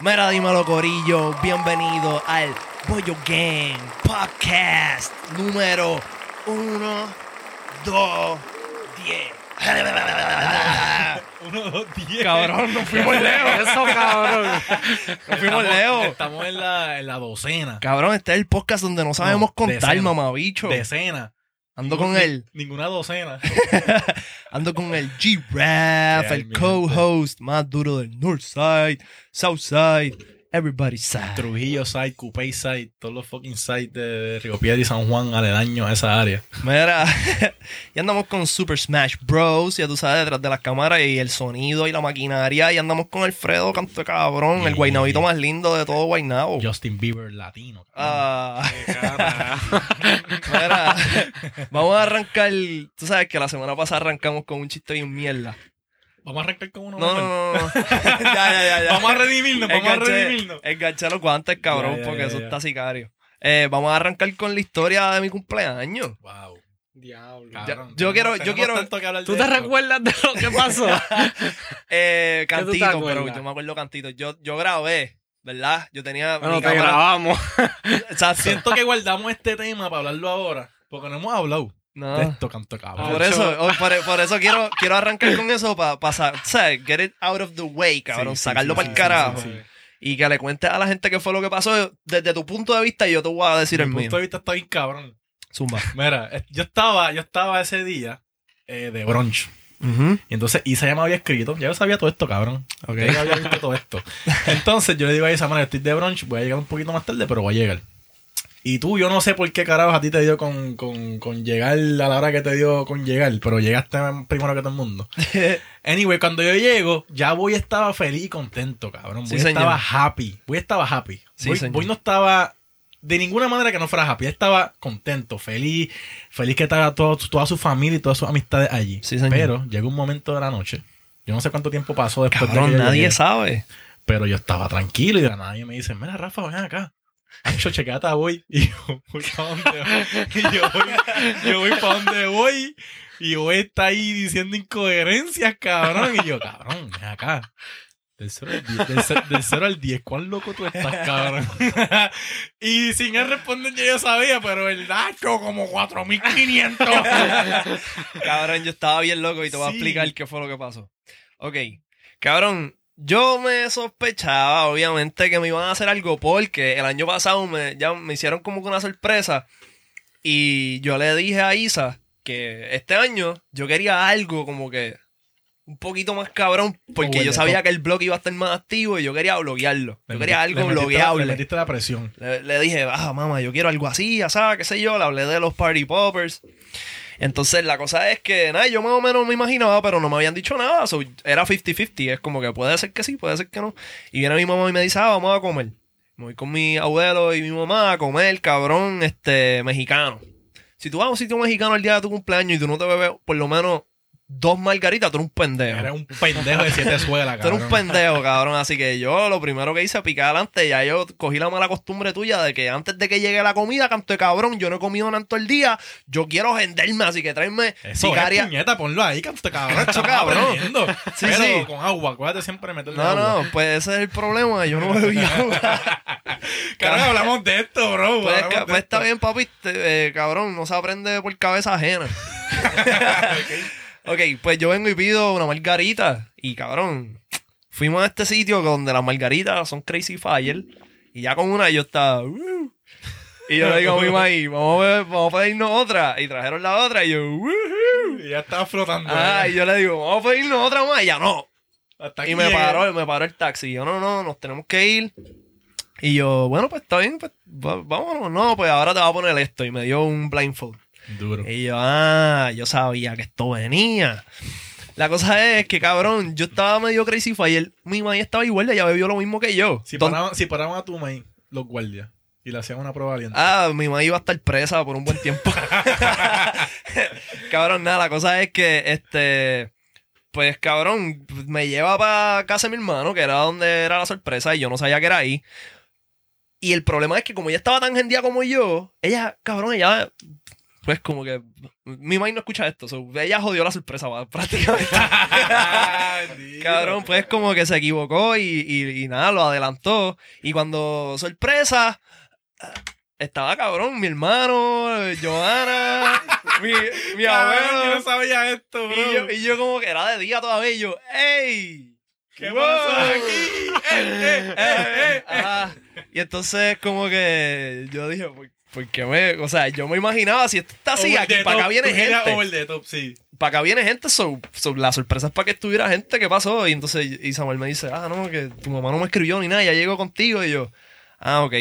Mira, dímelo, Corillo. Bienvenido al Bollo Gang Podcast número 1, 2, 10. Uno, dos, diez. Cabrón, nos fuimos lejos. Eso, cabrón. Nos fuimos lejos. Estamos en la, en la docena. Cabrón, este es el podcast donde no sabemos No, contar, decena. mamabicho. Decena. Ando Ningún- con él. Ninguna docena. Ando con el G-Rap, el co-host más duro del Northside, Southside, Everybody's Side. Trujillo side, Cupey side, todos los fucking sites de Río Piedra y San Juan aledaños a esa área. Mira, y andamos con Super Smash Bros. Ya tú sabes, detrás de las cámaras y el sonido y la maquinaria. Y andamos con Alfredo, canto de cabrón, el Yeah. guaynabito más lindo de todo Guaynabo. Justin Bieber latino. Ah, mira, vamos a arrancar. Tú sabes que la semana pasada arrancamos con un chiste bien mierda. Vamos a arrancar con uno. No, no, no. no. ya, ya, ya, ya. Vamos a redimirnos, vamos a redimirnos. enganché los guantes, cabrón, Ya, ya, porque ya, eso ya. está sicario. Eh, vamos a arrancar con la historia de mi cumpleaños. Wow. Diablo. Cabrón, yo quiero- yo quiero- tanto que hablar ¿Tú te esto. recuerdas de lo que pasó? Eh, ¿Qué tú te cantito, pero yo me acuerdo cantito. Yo, yo grabé, ¿verdad? Yo tenía. bueno, mi te cámara- grabamos. Exacto. Siento que guardamos este tema para hablarlo ahora. Porque no hemos hablado No. esto, canto cabrón. Por eso, o- por, por eso quiero, quiero arrancar con eso para pasar, ¿sabes? Get it out of the way, cabrón. Sí, sí, sacarlo sí, para sí, el carajo. sí, sí. Y que le cuentes a la gente qué fue lo que pasó desde tu punto de vista y yo te voy a decir Mi el mío. punto de vista está bien cabrón. Zumba. Mira, yo estaba, yo estaba ese día eh, de brunch. Ujú. Y entonces Isa ya me había escrito. Ya yo sabía todo esto, cabrón. Ok. Ya yo había visto todo esto. Entonces yo le digo a Isa, mano, estoy de brunch, voy a llegar un poquito más tarde, pero voy a llegar. Y tú, yo no sé por qué carajos a ti te dio con, con, con llegar a la hora que te dio con llegar, pero llegaste primero que todo el mundo. Anyway, cuando yo llego, ya voy estaba feliz y contento, cabrón. Sí, Voy señor. estaba happy. Voy estaba happy. Sí, voy, voy no estaba de ninguna manera que no fuera happy. Estaba contento, feliz, feliz que estaba todo, toda su familia y todas sus amistades allí. Sí. Pero llegó un momento de la noche. Yo no sé cuánto tiempo pasó después de que nadie llegué, sabe. Pero yo estaba tranquilo y de la nada me dice, mira Rafa, ven acá. Yo chequeata voy. Y yo voy para donde voy. Y yo voy, yo voy para donde voy. Y voy está ahí diciendo incoherencias, cabrón. Y yo, cabrón, acá. Del 0 al 10, del, ce- del cero al 10, ¿cuán loco tú estás, cabrón? y sin él responder, yo ya sabía, pero el Nacho como 4500. Cabrón, yo estaba bien loco y te voy a Sí. explicar qué fue lo que pasó. Ok, cabrón, yo me sospechaba, obviamente, que me iban a hacer algo porque el año pasado me, ya me hicieron como que una sorpresa y yo le dije a Isa que este año yo quería algo como que un poquito más cabrón porque yo sabía que el blog iba a estar más activo y yo quería bloguearlo. Le Yo quería algo le metiste la- blogueable. Le metiste la presión. Le, le dije, ah, mamá, yo quiero algo así, ¿sabes? ¿Qué sé yo? Le hablé de los Party Poppers. Entonces, la cosa es que, nada, yo más o menos me imaginaba, pero no me habían dicho nada. so, era 50-50. Es como que puede ser que sí, puede ser que no. Y viene mi mamá y me dice, ah, vamos a comer. Me voy con mi abuelo y mi mamá a comer, cabrón, este, mexicano. Si tú vas a un sitio mexicano el día de tu cumpleaños y tú no te bebes por lo menos dos margaritas, tú eres un pendejo. Era un pendejo de siete suelas, Tú eres cabrón. un pendejo, cabrón. Así que yo lo primero que hice, picar adelante, ya yo cogí la mala costumbre tuya de que antes de que llegue la comida, canto de cabrón, yo no he comido todo el día, yo quiero venderme, así que tráeme Eso sicaria. es, puñeta, ponlo ahí, canto cabrón. Eso, cabrón. Sí, Pero sí. con agua, acuérdate siempre de meterle No, agua. no, pues ese es el problema, yo no bebí agua. Cabrón, hablamos de esto, bro. Pues, de pues está bien, papi, te- eh, cabrón, no se aprende por cabeza ajena. ok, pues yo vengo y pido una margarita. Y cabrón, fuimos a este sitio donde las margaritas son crazy fire. Y ya con una yo estaba. "Uh". Y yo le digo a mi maíz, vamos a, beber- vamos a pedirnos otra. Y trajeron la otra y yo, "Woohoo". Y ya estaba flotando. Ah, ¿eh? y yo le digo, vamos a pedirnos otra más. Y ya no. Hasta Y me paró, me paró el taxi. Yo, no, no, nos tenemos que ir. Y yo, bueno, pues está bien, pues vámonos. No, pues ahora te voy a poner esto. Y me dio un blindfold. Duro. Y yo, ah, yo sabía que esto venía. La cosa es que, cabrón, yo estaba medio crazy fire. Mi mamá estaba igual, ella bebió lo mismo que yo. Si paraban, si paraban a tu maíz, los guardias, y le hacían una prueba valiente. Ah, mi mamá iba a estar presa por un buen tiempo. cabrón, nada, la cosa es que, este, pues, cabrón, me lleva para casa de mi hermano, que era donde era la sorpresa, y yo no sabía que era ahí. Y el problema es que como ella estaba tan gendía como yo, ella, cabrón, ella pues como que mi mamá no escucha esto. so, ella jodió la sorpresa prácticamente. Cabrón, pues como que se equivocó y, y- y nada, lo adelantó. Y cuando sorpresa, estaba cabrón, mi hermano, Johanna, mi, mi Cabrón, yo no abuelo. sabía esto, bro. Y yo, y yo como que era de día todavía y yo, ¡ey! ¿Qué wow". pasó aquí? ¡Eh, eh, eh, eh! Y entonces como que yo dije, ¿por, por qué me...? O sea, yo me imaginaba, si esto está así, Over aquí para acá viene gente. Over the top, sí. Para acá viene gente, so, so, la sorpresa es para que estuviera gente, ¿qué pasó? Y entonces y Samuel me dice, ah, no, que tu mamá no me escribió ni nada, ya llegó contigo. Y yo, ah, ok.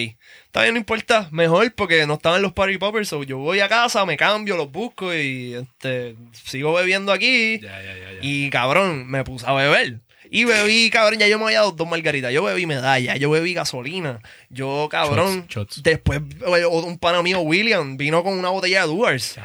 Está bien, no importa, mejor porque no estaban los party poppers, so yo voy a casa, me cambio, los busco y este, sigo bebiendo aquí. Ya, ya, ya. ya. Y cabrón, me puse a beber. Y bebí, cabrón, ya yo me había dado dos margaritas. Yo bebí medalla, yo bebí gasolina. Yo, cabrón, Shots, shots. después eh, un pana mío, William, vino con una botella de Duars.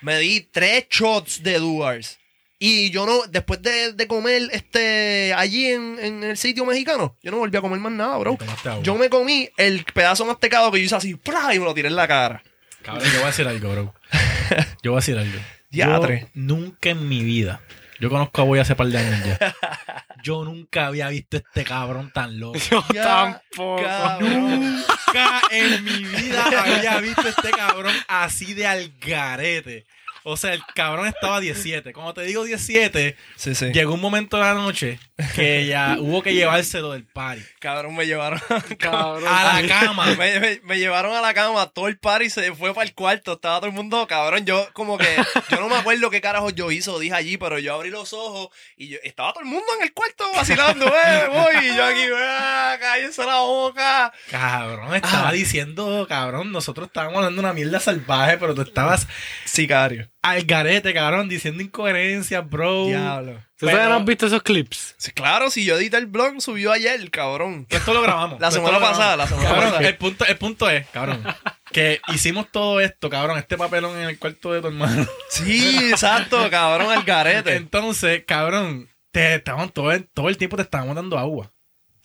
Me di tres shots de Duars. Y yo no, después de, de comer este allí en, en el sitio mexicano, yo no volví a comer más nada, bro. Yo me comí el pedazo mastecado que yo hice así, ¡plá! y me lo tiré en la cara. Cabrón, yo voy a decir algo, bro. Yo voy a decir algo. Yo nunca en mi vida, yo conozco a Boy hace par de años ya. Yo nunca había visto este cabrón tan loco. Yo Ya, tampoco. cabrón. Nunca en mi vida había visto este cabrón así de algarete. O sea, el cabrón estaba 17. Cuando te digo 17, Sí, sí. llegó un momento de la noche que ya hubo que llevárselo del party. Cabrón, me llevaron. Cabrón. A la cama. Me, me- me llevaron a la cama, todo el party se fue para el cuarto, estaba todo el mundo, cabrón, yo como que, yo no me acuerdo qué carajo yo hice o dije allí, pero yo abrí los ojos y yo, estaba todo el mundo en el cuarto vacilando, eh, voy, y yo aquí, ah, cállense la boca. Cabrón, estaba Ah. diciendo, cabrón, nosotros estábamos hablando de una mierda salvaje, pero tú estabas Sicario. Al garete, cabrón, diciendo incoherencias, bro. Diablo. ¿Tú todavía Pero- no has visto esos clips? Sí, claro, si yo edité el blog, subió ayer, cabrón. Esto lo grabamos. La Esto semana pasada, la semana Cabrón, pasada. el punto, el punto es, cabrón, que hicimos todo esto, cabrón, este papelón en el cuarto de tu hermano. Sí, exacto, cabrón, al garete. Entonces, cabrón, te estaban todo el, todo el tiempo te estábamos dando agua.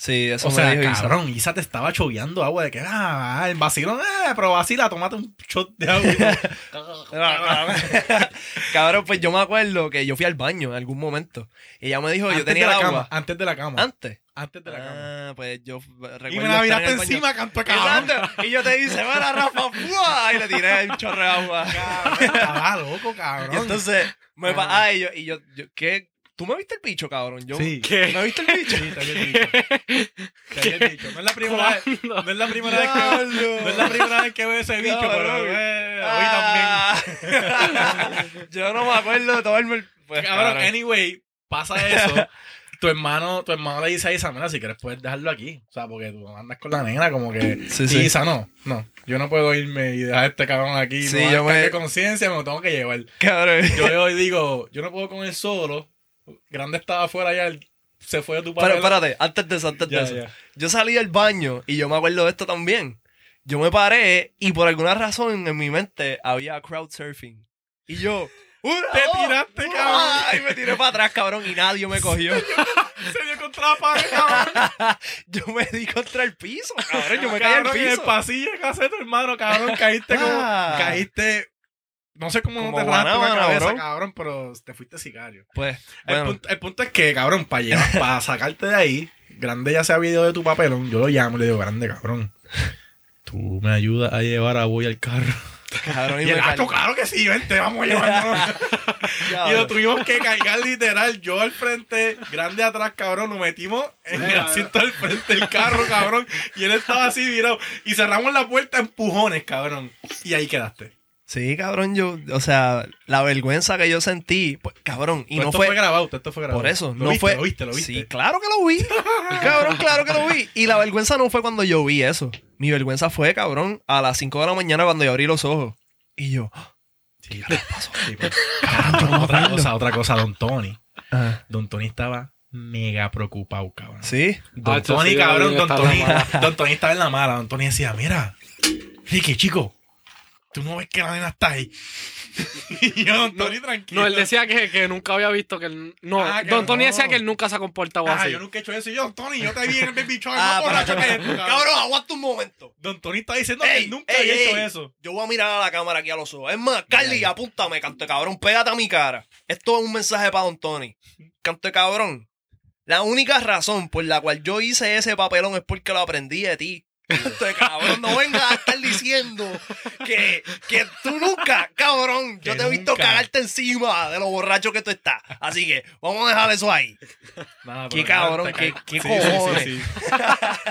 Sí, eso o me sea, dijo Isa. cabrón, Isa te estaba choveando agua de que, ah, el vacilón, eh, pero vacila, tómate un shot de agua. cabrón, pues yo me acuerdo que yo fui al baño en algún momento. Y ella me dijo, yo Antes tenía de el la agua. cama, antes de la cama. Antes. Antes de la cama. Ah, pues yo recuerdo Y me la en miraste el baño. encima, canto cabrón. Exacto. Y yo te hice, ¡Mira, Rafa! ¡fua! Y le tiré un chorro de agua. Cabrón, Estaba loco, Y cabrón. entonces, me pa- ah, y yo, y yo, yo- ¿qué? ¿Tú me viste el bicho, cabrón? Yo, Sí. ¿Qué? ¿Me viste el bicho? Sí, te había dicho. Te había dicho. No es la primera vez. No es la primera vez que No es la primera vez que veo ese bicho, pero eh, hoy también. Ah. yo no me acuerdo de tomarme el... Pues, Cabrón, cabrón. anyway, pasa eso. tu hermano, tu hermano le dice a Isa, mira, si quieres puedes dejarlo aquí. O sea, porque tú andas con la nena como que... Sí, sí. Isa, no, no. Yo no puedo irme y dejar a este cabrón aquí. Sí, no yo me- conciencia, me lo tengo que llevar. Cabrón. Yo hoy digo, yo no puedo con él solo. Grande estaba afuera ya, se fue de tu Pero papel. espérate, antes de eso, antes Ya, de eso. ya. Yo salí del baño y yo me acuerdo de esto también. Yo me paré y por alguna razón en mi mente había crowd surfing. Y yo... ¡Una, Te dos, tiraste, cabrón. Y me tiré para atrás, cabrón, y nadie me cogió. Se dio contra la pared, cabrón. yo me di contra el piso, cabrón. Yo me caí al Cabrón, en el piso. pasillo tu hermano, cabrón, caíste como... Ah. Caíste... No sé cómo no te raspaste la cabeza, bro. cabrón, pero te fuiste sicario. Pues, El, punto, el punto es que, cabrón, para llevar, para sacarte de ahí, Grande ya se ha ido de tu papelón, yo lo llamo y le digo, Grande, cabrón, tú me ayudas a llevar a Boy al carro. Cabrón, Y el gato, claro que sí, vente, vamos a llevarnos. y lo tuvimos que cargar literal, yo al frente, Grande atrás, cabrón, lo metimos en el asiento al frente del carro, cabrón, y él estaba así virado. Y cerramos la puerta a empujones, cabrón. Y ahí quedaste. Sí, cabrón, yo, o sea, la vergüenza que yo sentí, pues, cabrón, y Todo no esto fue, fue grabado, esto fue grabado. por eso, ¿Lo no viste, fue, Lo viste, lo viste. Sí, claro que lo vi, cabrón, claro que lo vi, y la vergüenza no fue cuando yo vi eso, mi vergüenza fue, cabrón, a las 5 de la mañana cuando yo abrí los ojos, y yo, Sí, sí, pues. Cabrón, otra cosa, otra cosa, Don Tony. ah, Don Tony estaba mega preocupado, cabrón. sí, Don Ah, Tony, sí, cabrón, Don Tony. Don Tony estaba en la mala. Don Tony decía, mira, Ricky, chico, tú no ves que la nena está ahí. y yo, Don Tony, tranquilo. No, él decía que, que nunca había visto que él. No, Ah, que Don Tony no. decía que él nunca se ha comportado Ah, así. yo nunca he hecho eso. Y yo, Don Tony, yo te vi en el baby shower. Ah, más borracho que esto, cabrón. Aguanta un momento. Don Tony está diciendo que él nunca ey, había hecho eso. Yo voy a mirar a la cámara aquí a los ojos. Es más, Carly, apúntame, canto de cabrón, pégate a mi cara. Esto es un mensaje para Don Tony. Canto de cabrón. La única razón por la cual yo hice ese papelón es porque lo aprendí de ti. De cabrón, no vengas a estar diciendo que, que tú nunca, cabrón, yo te he visto nunca. cagarte encima de lo borracho que tú estás. Así que vamos a dejar eso ahí. Nada, Qué cabrón, qué- qué Sí,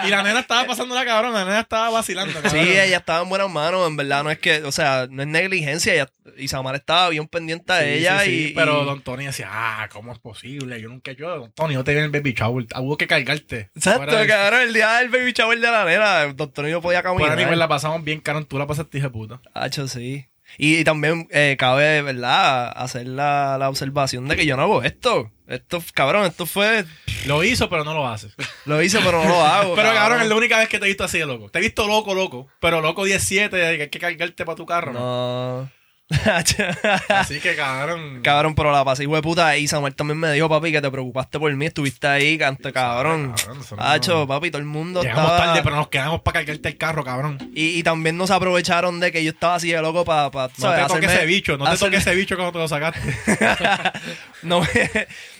y la nena estaba pasando la cabrón, la nena estaba vacilando. Sí, ella estaba en buenas manos, en verdad, no es que, o sea, no es negligencia, ella, Isamar estaba bien pendiente a ella sí, sí, y... Pero y- Don Tony decía, ah, ¿cómo es posible? Yo nunca hecho Don Tony, yo te vi en el baby shower. Hubo que cargarte. Exacto, cabrón, el día del baby shower de la nena, el doctor no podía caminar. nivel la pasamos bien, cabrón. Tú la pasaste, hija puta. Hacho, sí. Y, también eh, cabe, ¿verdad?, hacer la, la observación de que yo no hago esto. Esto, cabrón, esto fue... Lo hizo, pero no lo haces. Lo hice, pero no lo hago. Pero cabrón, es la única vez que te he visto así de loco. Te he visto loco, loco. Pero loco 17, que hay que cargarte para tu carro. ¿no? No... Así que cabrón. Cabrón, pero la pasé, de puta. Y Samuel también me dijo, papi, que te preocupaste por mí. Estuviste ahí, canto, cabrón. Hacho, papi, todo el mundo Llegamos estaba... tarde, pero nos quedamos para cargarte el carro, cabrón. Y, y también nos aprovecharon de que yo estaba así de loco para... Pa, No te toques ese bicho, no te toques ese bicho cuando te lo sacaste. no, me,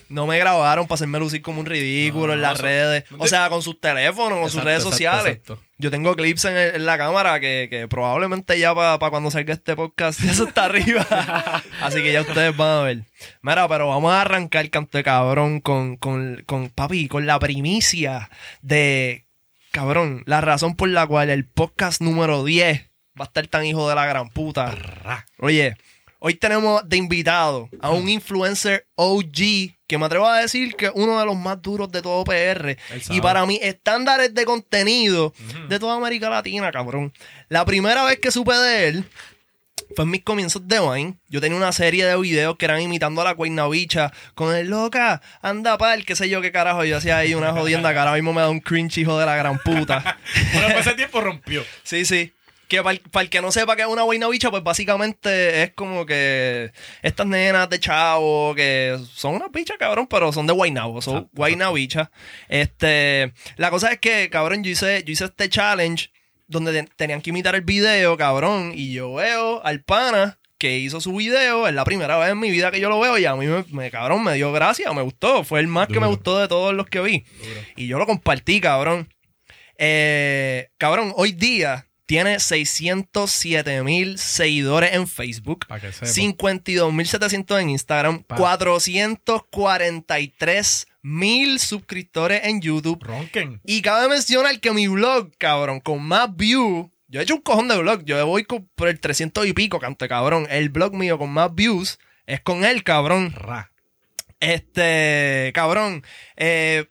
no me grabaron para hacerme lucir como un ridículo No, en las redes. O sea, con sus teléfonos, con sus redes exacto, sociales. exacto. Yo tengo clips en, el- en la cámara que, que probablemente ya para cuando salga este podcast ya eso está arriba. Así que ya ustedes van a ver. Mira, pero vamos a arrancar, canto de cabrón, con, con, con papi, con la primicia de, cabrón, la razón por la cual el podcast número 10 va a estar tan hijo de la gran puta. Oye, hoy tenemos de invitado a un influencer OG que me atrevo a decir que es uno de los más duros de todo PR. Y para mí, estándares de contenido de toda América Latina, cabrón. La primera vez que supe de él fue en mis comienzos de Vine. Yo tenía una serie de videos que eran imitando a la cuerna bicha con el loca, anda pal, qué sé yo qué carajo. Yo hacía ahí una jodienda que ahora mismo me da un cringe hijo de la gran puta. Bueno, pues ese tiempo rompió. Sí, sí. Que para el, que no sepa que es una guayna bicha, pues básicamente es como que estas nenas de chavo que son unas bichas, cabrón, pero son de guaynabo, son Exacto, guayna bicha. Este, la cosa es que, cabrón, yo hice, yo hice este challenge donde te- tenían que imitar el video, cabrón, y yo veo al pana que hizo su video, es la primera vez en mi vida que yo lo veo y a mí me, me- cabrón, me dio gracia, me gustó, fue el más que me gustó de todos los que vi. Y yo lo compartí, cabrón. Eh, cabrón, hoy día tiene 607 mil seguidores en Facebook, Para que sepa. 52.700 en Instagram, Pa. 443 mil suscriptores en YouTube. Ronquen. Y cabe mencionar que mi blog, cabrón, con más views, yo he hecho un cojón de blog, yo voy por el 300 y pico, canto cabrón. El blog mío con más views es con él, cabrón. Ra. Este, cabrón, eh,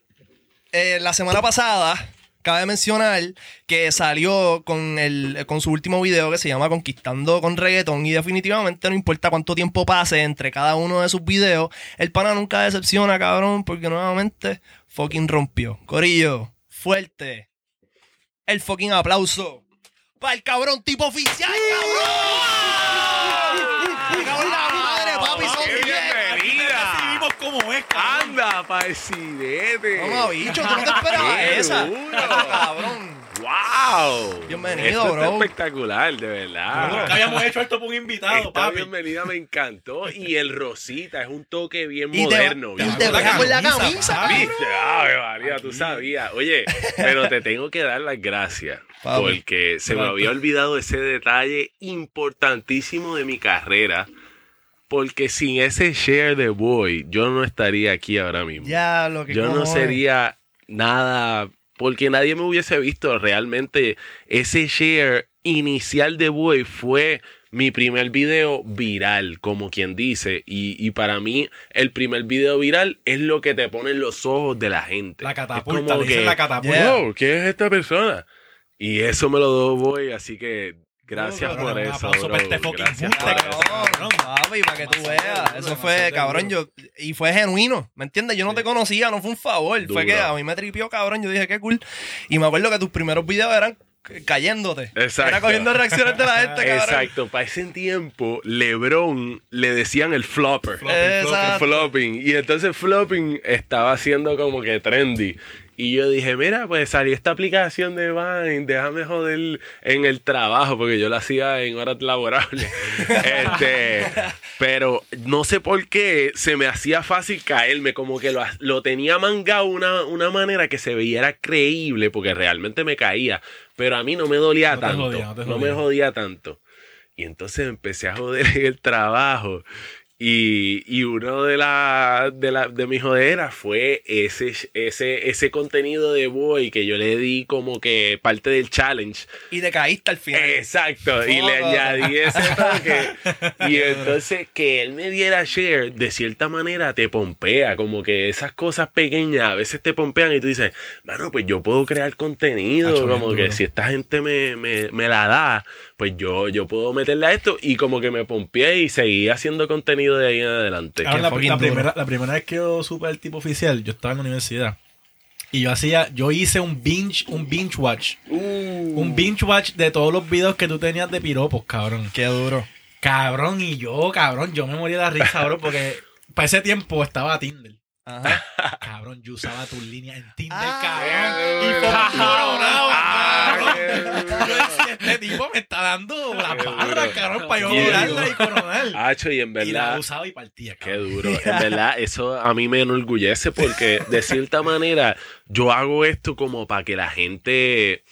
eh, la semana pasada, cabe mencionar que salió con, el, con su último video que se llama Conquistando con Reggaetón y definitivamente no importa cuánto tiempo pase entre cada uno de sus videos, el pana nunca decepciona, cabrón, porque nuevamente fucking rompió. Corillo, fuerte. El fucking aplauso para el cabrón tipo oficial, cabrón. Me cago en la madre, papi, son ¡Qué 10. Como es, cabrón. ¡Anda, presidente! Vamos, bicho, tú no te esperabas ¡Qué esa. duro! cabrón. ¡Wow! Bienvenido, Esto bro. Está espectacular, de verdad. Nunca habíamos hecho esto por un invitado, Esta papi. bienvenida me encantó. Y el rosita es un toque bien Y te, moderno. y bien te vas con la camisa, papi. ¿Viste? Ave María, tú sabías. Oye, pero te tengo que dar las gracias. Papi. Porque se me había olvidado ese detalle importantísimo de mi carrera. Porque sin ese share de boy, yo no estaría aquí ahora mismo. Ya, lo que yo no cojones. sería nada. Porque nadie me hubiese visto. Realmente, ese share inicial de boy fue mi primer video viral, como quien dice. Y, y para mí, el primer video viral es lo que te pone en los ojos de la gente. La Es catapulta, como le dicen que, la catapulta. Wow, ¿qué es esta persona? Y eso me lo doy así que gracias por un eso. bro. para este fucking Gracias por eso. cabrón. papi, para que tú veas. Eso fue, cabrón, yo. Y fue genuino, ¿me entiendes? Yo no te conocía, no fue un favor. Fue que a mí me tripió, cabrón. Yo dije, qué cool. Y me acuerdo que tus primeros videos eran cayéndote. Exacto. Era cogiendo reacciones de la gente, cabrón. Exacto, para ese tiempo, LeBron le decían el flopper. Exacto. Flopping. Y entonces flopping estaba haciendo como que trendy. Y yo dije, mira, pues salió esta aplicación de Vine, déjame joder en el trabajo, porque yo lo hacía en horas laborables. este, pero no sé por qué se me hacía fácil caerme, como que lo, lo tenía mangado una, una manera que se veía creíble, porque realmente me caía. Pero a mí no me dolía No tanto. jodía, no no me jodía tanto. Y entonces empecé a joder en el trabajo. Y, y uno de, la, de, la, de mis joderas fue ese, ese, ese contenido de Boy que yo le di como que parte del challenge. Y te caíste al final. Exacto, y le añadí ese toque. y entonces que él me diera share, de cierta manera te pompea, como que esas cosas pequeñas a veces te pompean y tú dices, mano, pues yo puedo crear contenido, como que si esta gente me, me, me la da, pues yo, yo puedo meterle a esto y como que me pompeé y seguí haciendo contenido de ahí en adelante. Ahora, la, primera, la primera vez que yo supe el tipo oficial, yo estaba en la universidad. Y yo hacía, yo hice un binge, un binge watch. Uh. Un binge watch de todos los videos que tú tenías de piropos, cabrón. Qué duro. Cabrón, y yo, cabrón, yo me moría de la risa, bro, porque para ese tiempo estaba Tinder. Ajá. Cabrón, yo usaba tus líneas en Tinder, Ah, cabrón. qué Y fue coronado, Ah, cabrón. Yo decía, este tipo me está dando la barra, cabrón, para yo duro. y coronar. Hacho, y en Y verdad. la usaba y partía, Qué duro. En verdad, eso a mí me enorgullece porque de cierta manera yo hago esto como para que la gente...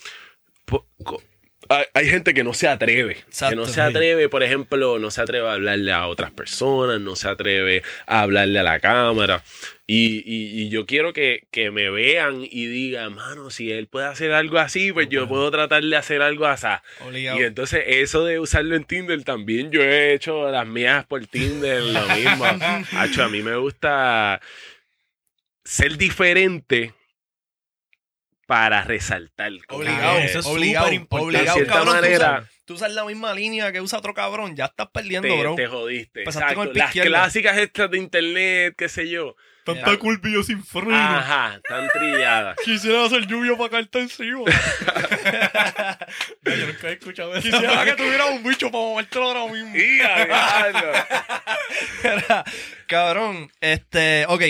Hay, hay gente que no se atreve, Exacto, que no se sí. atreve, por ejemplo, no se atreve a hablarle a otras personas, no se atreve a hablarle a la cámara. Y, y- y yo quiero que, que me vean y digan, mano, si él puede hacer algo así, pues yo puedo tratar de hacer algo así. Obligado. Y entonces eso de usarlo en Tinder también yo he hecho las mías por Tinder, lo mismo. Hacho, a mí me gusta ser diferente para resaltar. Obligado, eso es obligado, súper importante. obligado, De cierta cabrón. tú manera- usas- Tú usas la misma línea que usa otro cabrón, ya estás perdiendo, te, bro. te jodiste. Pasaste con Exacto. el Las izquierdo. clásicas estas de internet, qué sé yo. Tanta yo sin freno. Ajá, tan trilladas. Quisiera hacer lluvia para caerte encima. Yo nunca he escuchado eso. Quisiera que tuviera un bicho para movértelo ahora mismo. Mira, cabrón, este, ok.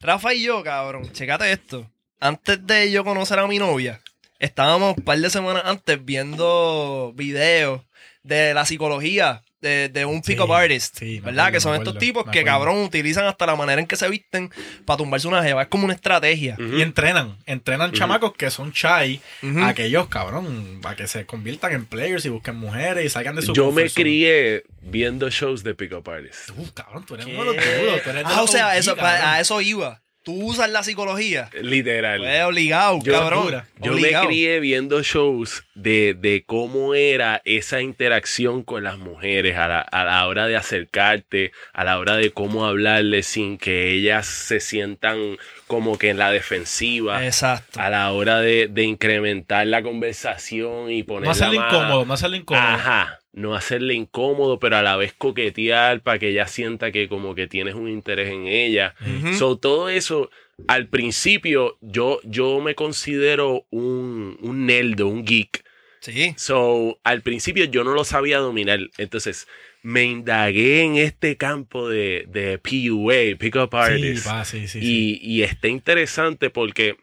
Rafa y yo, cabrón, checate esto. Antes de yo conocer a mi novia, estábamos un par de semanas antes viendo videos de la psicología de, de un Sí, pick-up artist, sí, ¿verdad? acuerdo, que son estos acuerdo, tipos que, cabrón, utilizan hasta la manera en que se visten para tumbarse una jeva. Es como una estrategia. Y entrenan, entrenan chamacos que son shy, Ujú. aquellos cabrón, para que se conviertan en players y busquen mujeres y salgan de su Yo me crié viendo shows de Pick Up Artists. Uf, cabrón, tú eres ¿Qué? uno de los duros, tú Ah, o sea, eso, cabrón. a eso iba. Tú usas la psicología. Literal. Pues obligado, Yo- cabrón. Yo Obligado. me crié viendo shows de, de cómo era esa interacción con las mujeres a la, a la hora de acercarte, a la hora de cómo hablarles sin que ellas se sientan como que en la defensiva, Exacto. a la hora de, de incrementar la conversación y hacerle más- incómodo, no hacerle incómodo. Ajá, no hacerle incómodo, pero a la vez coquetear para que ella sienta que como que tienes un interés en ella. Ujú. So, todo eso, al principio, yo, yo me considero un, un nerdo, un geek. Sí. So, al principio yo no lo sabía dominar. Entonces, me indagué en este campo de, de PUA, Pick Up Sí, Artists. pa, sí, sí, sí. y, y está interesante porque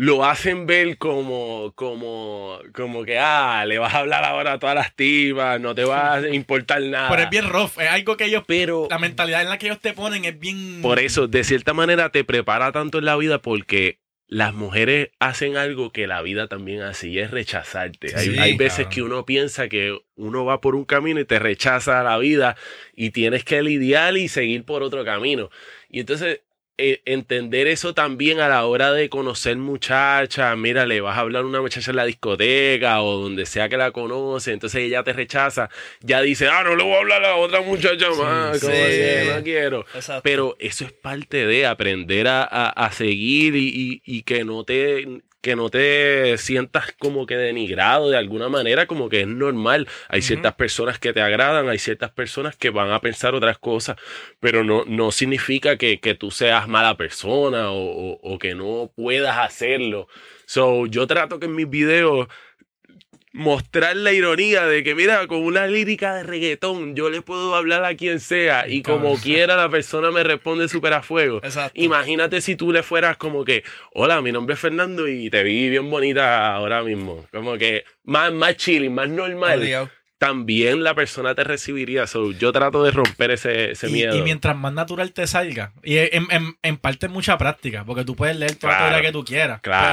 lo hacen ver como, como, como que, ah, le vas a hablar ahora a todas las tipas, no te va a importar nada. Pero es bien rough, es algo que ellos, Pero la mentalidad en la que ellos te ponen es bien... por eso, de cierta manera, te prepara tanto en la vida porque las mujeres hacen algo que la vida también hace y es rechazarte. hay, Sí, hay veces que uno piensa que uno va por un camino y te rechaza la vida y tienes que lidiar y seguir por otro camino. Y entonces entender eso también a la hora de conocer muchachas, mira, le vas a hablar a una muchacha en la discoteca o donde sea que la conoce, entonces ella te rechaza, ya dice, ah, no le voy a hablar a la otra muchacha más, como sí. que no quiero. Exacto. Pero eso es parte de aprender a, a- a seguir y, y- y que no te que no te sientas como que denigrado de alguna manera, como que es normal. Hay ciertas personas que te agradan, hay ciertas personas que van a pensar otras cosas, pero no, no significa que, que tú seas mala persona o, o- o que no puedas hacerlo. So, yo trato que en mis videos mostrar la ironía de que, mira, con una lírica de reggaetón, yo le puedo hablar a quien sea y como quiera la persona me responde súper a fuego. Exacto. Imagínate si tú le fueras como que, hola, mi nombre es Fernando y te vi bien bonita ahora mismo. Como que más, más chilling, más normal. También la persona te recibiría. So, yo trato de romper ese, ese Y, miedo. y mientras más natural te salga, y en, en, en parte es mucha práctica, porque tú puedes leer toda Claro, la que tú quieras, claro.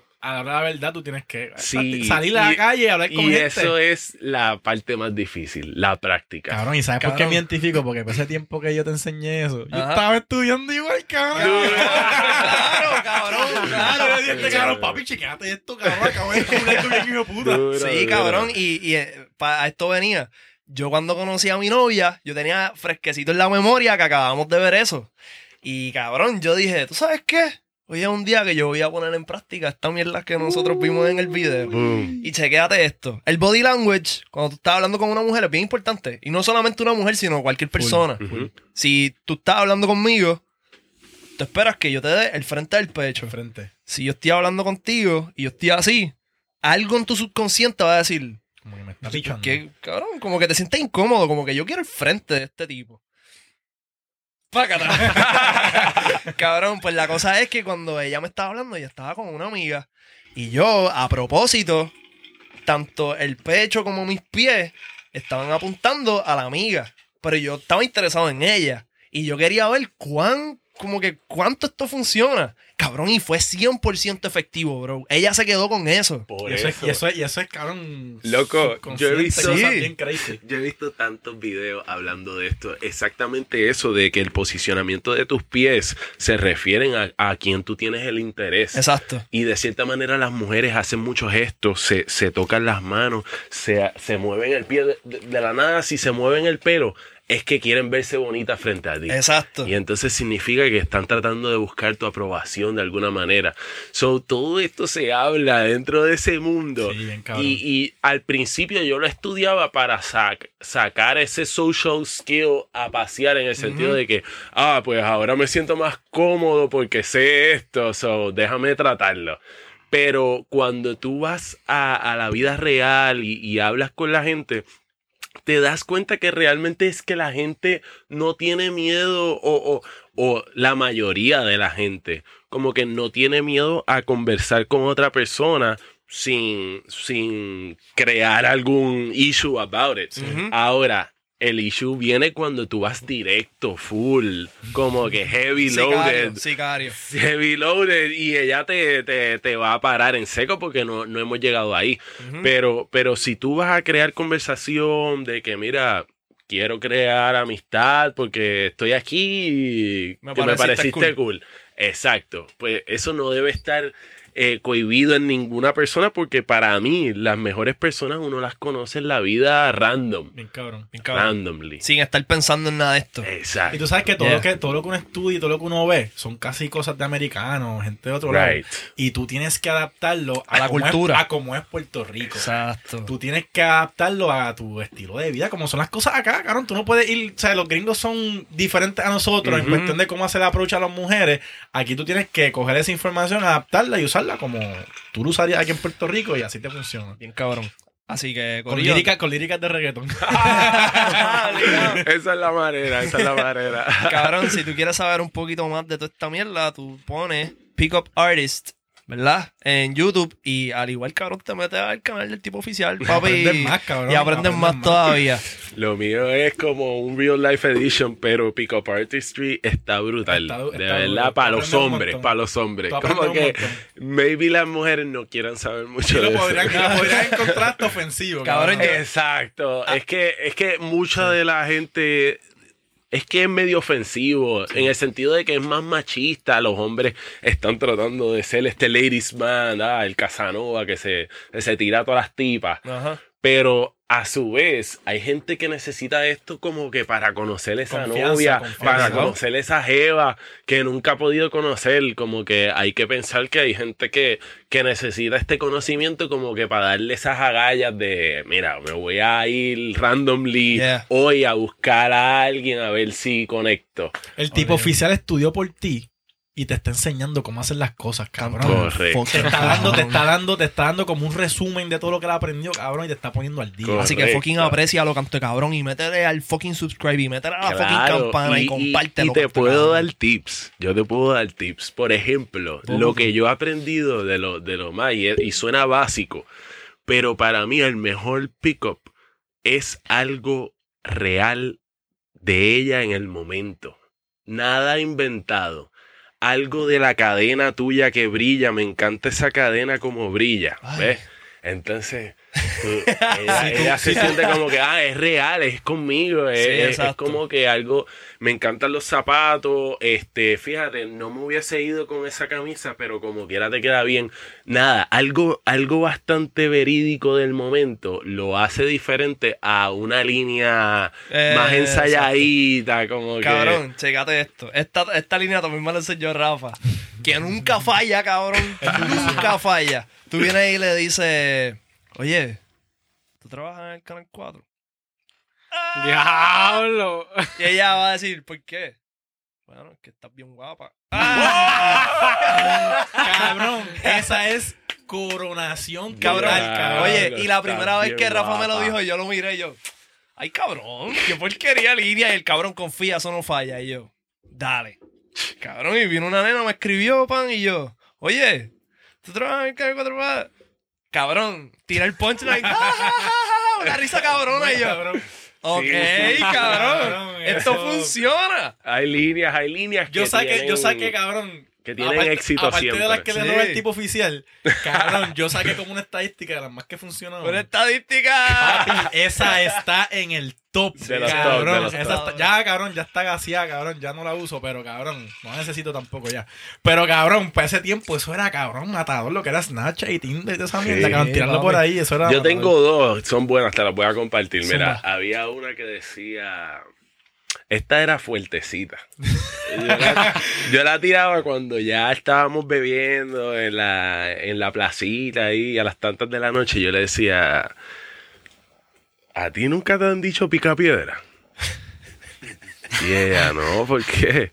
pero a la hora de la verdad tú tienes que Sí, salir a y- la calle y hablar con Y gente. eso es la parte más difícil, la práctica. Cabrón, ¿y sabes por qué me identifico? Porque por ese tiempo que yo te enseñé eso, yo estaba estudiando igual, cabrón. Claro, cabrón, Claro, yo dije, cabrón, papi, chequeate esto, cabrón, acabo de descubrir esto bien hijo de puta. Duro, Sí, duro. cabrón. Y, y eh, a esto venía. Yo cuando conocí a mi novia, yo tenía fresquecito en la memoria que acabamos de ver eso. Y cabrón, yo dije, ¿tú sabes qué? Hoy es un día que yo voy a poner en práctica esta mierda que nosotros vimos en el video. Boom. Y chequéate esto. El body language, cuando tú estás hablando con una mujer, es bien importante. Y no solamente una mujer, sino cualquier persona. Si tú estás hablando conmigo, tú esperas que yo te dé el frente del pecho. Frente. Si yo estoy hablando contigo y yo estoy así, algo en tu subconsciente va a decir, Como que me está "¿Por pichando. qué, cabrón? Como que te sientes incómodo, como que yo quiero el frente de este tipo. Cabrón, pues la cosa es que cuando ella me estaba hablando, ella estaba con una amiga. Y yo, a propósito, tanto el pecho como mis pies estaban apuntando a la amiga. Pero yo estaba interesado en ella. Y yo quería ver cuán, como que cuánto esto funciona. Cabrón, y fue 100% efectivo, bro. Ella se quedó con eso. Por Y eso, eso. es, y, eso es, y eso es, cabrón. Loco, yo he visto- cosas Sí. bien crazy. Yo he visto tantos videos hablando de esto. Exactamente eso, de que el posicionamiento de tus pies se refieren a, a quien tú tienes el interés. Exacto. Y de cierta manera las mujeres hacen muchos gestos, se, se tocan las manos, se, se mueven el pie de, de- de la nada, si se mueven el pelo, es que quieren verse bonita frente a ti. Exacto. Y entonces significa que están tratando de buscar tu aprobación de alguna manera. So, todo esto se habla dentro de ese mundo. Sí, bien y, y al principio yo lo estudiaba para sac- sacar ese social skill a pasear en el sentido de que, ah, pues ahora me siento más cómodo porque sé esto, so déjame tratarlo. Pero cuando tú vas a, a la vida real y, y hablas con la gente, te das cuenta que realmente es que la gente no tiene miedo o, o- o la mayoría de la gente como que no tiene miedo a conversar con otra persona sin, sin crear algún issue about it. Ahora, el issue viene cuando tú vas directo, full, como que heavy loaded. sicario. Heavy loaded y ella te, te, te va a parar en seco porque no, no hemos llegado ahí. Pero, pero si tú vas a crear conversación de que, mira, quiero crear amistad porque estoy aquí y Me que me pareciste pareciste cool. Exacto. Pues eso no debe estar eh, cohibido en ninguna persona porque para mí las mejores personas uno las conoce en la vida random. Bien cabrón. Bien cabrón. Randomly. Sin estar pensando en nada de esto. Exacto. Y tú sabes que todo, Yeah. lo que todo lo que uno estudia y todo lo que uno ve son casi cosas de americanos, gente de otro lado. Right. Y tú tienes que adaptarlo A la cómo es- cultura. a cómo es Puerto Rico. Exacto. Tú tienes que adaptarlo a tu estilo de vida, como son las cosas acá, cabrón. Tú no puedes ir, o sea, los gringos son diferentes a nosotros en cuestión de cómo hacer la approach a las mujeres. Aquí tú tienes que coger esa información, adaptarla y usarla como tú lo usarías aquí en Puerto Rico y así te funciona. Bien cabrón. Así que, Con corillo. líricas, con líricas de reggaetón. esa es la manera, esa es la manera. Cabrón, si tú quieres saber un poquito más de toda esta mierda, tú pones Pick Up Artist, ¿verdad? En YouTube. Y al igual, cabrón, te metes al canal del tipo oficial, papi. Aprendes más, cabrón. Y aprendes Aprendes más, más. todavía. Lo mío es como un real life edition, pero Pick Up Artistry está brutal. Está de verdad, para los hombres, para los hombres. Como que maybe las mujeres no quieran saber mucho Y de lo eso. podrían, y lo podrían encontrar hasta ofensivo. Cabrón, yo- Exacto. Es que, es que mucha de la gente es que es medio ofensivo en el sentido de que es más machista. Los hombres están tratando de ser este ladies man, ah, el Casanova que se, se tira a todas las tipas. Ajá. Pero a su vez, hay gente que necesita esto como que para conocer esa Confianza, novia, confianza. para ¿no? conocer esa jeva que nunca ha podido conocer. Como que hay que pensar que hay gente que, que necesita este conocimiento como que para darle esas agallas de, mira, me voy a ir randomly Yeah. hoy a buscar a alguien a ver si conecto. El tipo oficial estudió por ti y te está enseñando cómo hacer las cosas, cabrón. Correcto. Te está dando, te está dando, te está dando como un resumen de todo lo que él aprendió, cabrón, y te está poniendo al día. Correcto. Así que fucking aprecia lo canto cabrón y métele al fucking subscribe y métele a la fucking campana y, compártelo. y te canto puedo cabrón. dar tips. Yo te puedo dar tips. Por ejemplo, ¿Cómo lo que? que yo he aprendido de lo, de lo más, y, y suena básico, pero para mí el mejor pickup es algo real de ella en el momento. Nada inventado. Algo de la cadena tuya que brilla. Me encanta esa cadena como brilla. Ay. ¿Ves? Entonces, ella, ella se siente como que, ah, es real, es conmigo, es, Sí, como que algo, me encantan los zapatos, este, fíjate, no me hubiese ido con esa camisa, pero como quiera te queda bien. Nada, algo, algo bastante verídico del momento lo hace diferente a una línea Eh, más ensayadita, como que... Cabrón, checate esto. Esta, esta línea también me la enseñó Rafa. Que nunca falla, cabrón. nunca falla. Tú vienes ahí y le dices, oye, ¿tú trabajas en el Canal 4? Diablo. Y ella va a decir, ¿por qué? Bueno, es que estás bien guapa. ¡Ah! Cabrón, esa es coronación Cabrón. cabrón. Oye, y la primera vez que Rafa me lo dijo, yo lo miré y yo, ay cabrón, qué porquería línea. Y el cabrón confía, eso no falla. Y yo, dale. Cabrón, y vino una nena, me escribió, pan, y yo, oye, ¿tú trabajas en el Canal 4 pa-?" Cabrón, tira el punchline. ja, ja, ja, ja, Una risa cabrona y yo. Cabrón. Ok, Sí. cabrón. Cabrón, Esto funciona. Hay líneas, hay líneas Yo que saqué, yo saqué, cabrón. Que tienen aparte, éxito aparte siempre. de las que le Sí. roba el tipo oficial, cabrón, yo saqué como una estadística de las más que funcionaron. Una estadística. Papi, esa está en el top. De los top, cabrón. de los Esa top. está- ya, cabrón, ya está gaseada, cabrón. Ya no la uso, pero cabrón, no necesito tampoco ya. Pero cabrón, para ese tiempo eso era cabrón, matador, lo que era Snapchat y Tinder y toda esa Sí, mierda, cabrón, tirando papi. por ahí, eso era. Yo matador. tengo dos, son buenas, te las voy a compartir. Mira, Zumba. había una que decía. Esta era fuertecita. Yo la, tiraba cuando ya estábamos bebiendo en la, en la placita ahí a las tantas de la noche. Yo le decía: ¿A ti nunca te han dicho pica piedra? Y ella, no, ¿por qué?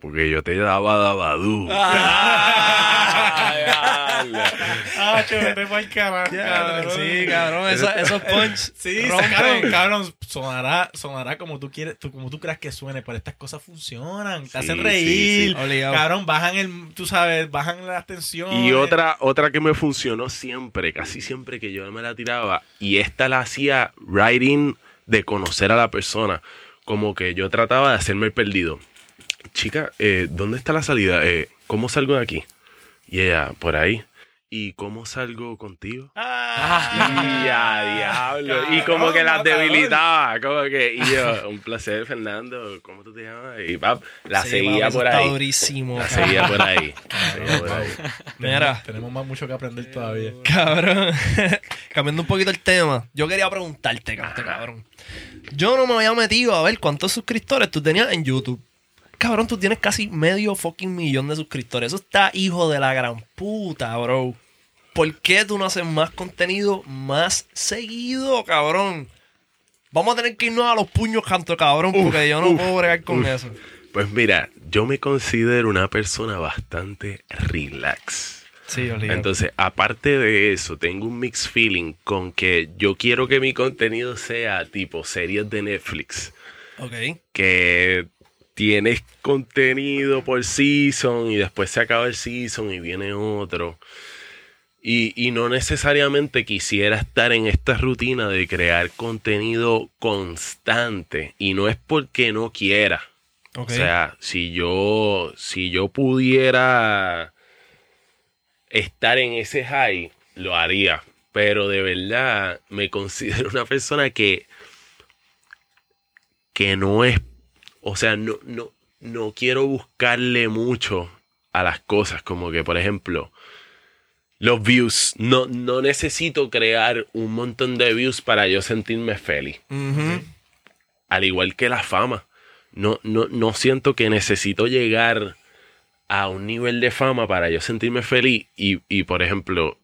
Porque yo te daba dabadú. Ah, Ah, chévere, pa'l carajo, Ya, cabrón. sí, cabrón, esos, esos punch Sí, cabrón, cabrón, sonará, sonará como tú quieres, tú- como tú creas que suene, pero estas cosas funcionan, te Sí, hacen reír, sí. Cabrón, bajan el, tú sabes, bajan las tensiones. Y otra, otra que me funcionó siempre, casi siempre que yo me la tiraba, y esta la hacía writing de conocer a la persona. Como que yo trataba de hacerme el perdido. Chica, eh, ¿dónde está la salida? Eh, ¿Cómo salgo de aquí? Y ella, por ahí. ¿Y cómo salgo contigo? Ah. Y a diablo. y como que las debilitaba. Como que, y yo, un placer, Fernando. ¿Cómo tú te llamas? Y pap, la Sí, seguía por ahí. durísimo. La seguía por ahí. La seguía por ahí. Mira. Tenemos más mucho que aprender todavía. Cabrón. Cambiando un poquito el tema. Yo quería preguntarte, canto, cabrón. Yo no me había metido a ver cuántos suscriptores tú tenías en YouTube. Cabrón, tú tienes casi medio fucking millón de suscriptores. Eso está hijo de la gran puta, bro. ¿Por qué tú no haces más contenido más seguido, cabrón? Vamos a tener que irnos a los puños, canto, cabrón, porque yo no puedo bregar con eso. Pues mira, yo me considero una persona bastante relax. Sí, olvídate. Entonces, aparte de eso, tengo un mixed feeling con que yo quiero que mi contenido sea tipo series de Netflix. Ok. Que tienes contenido por season y después se acaba el season y viene otro. Y, y no necesariamente quisiera estar en esta rutina de crear contenido constante. Y no es porque no quiera. O sea, si yo, si yo pudiera estar en ese high, lo haría. Pero de verdad me considero una persona que, que no es, o sea, no, no, no quiero buscarle mucho a las cosas. Como que, por ejemplo, los views. No, no necesito crear un montón de views para yo sentirme feliz al igual que la fama. No, no, no siento que necesito llegar a un nivel de fama para yo sentirme feliz. Y, y, por ejemplo,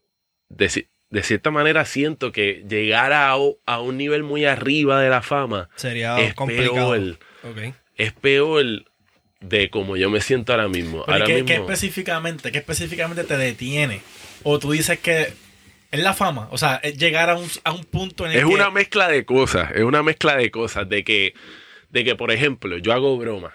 de, ci- de cierta manera siento que llegar a, un nivel muy arriba de la fama Sería es complicado. peor. Es peor de cómo yo me siento ahora mismo. Pero ¿y ahora ¿qué, mismo qué específicamente, qué específicamente te detiene? O tú dices que es la fama, o sea, es llegar a un, a un punto en el es que... una mezcla de cosas, es una mezcla de cosas, de que, de que por ejemplo, yo hago broma.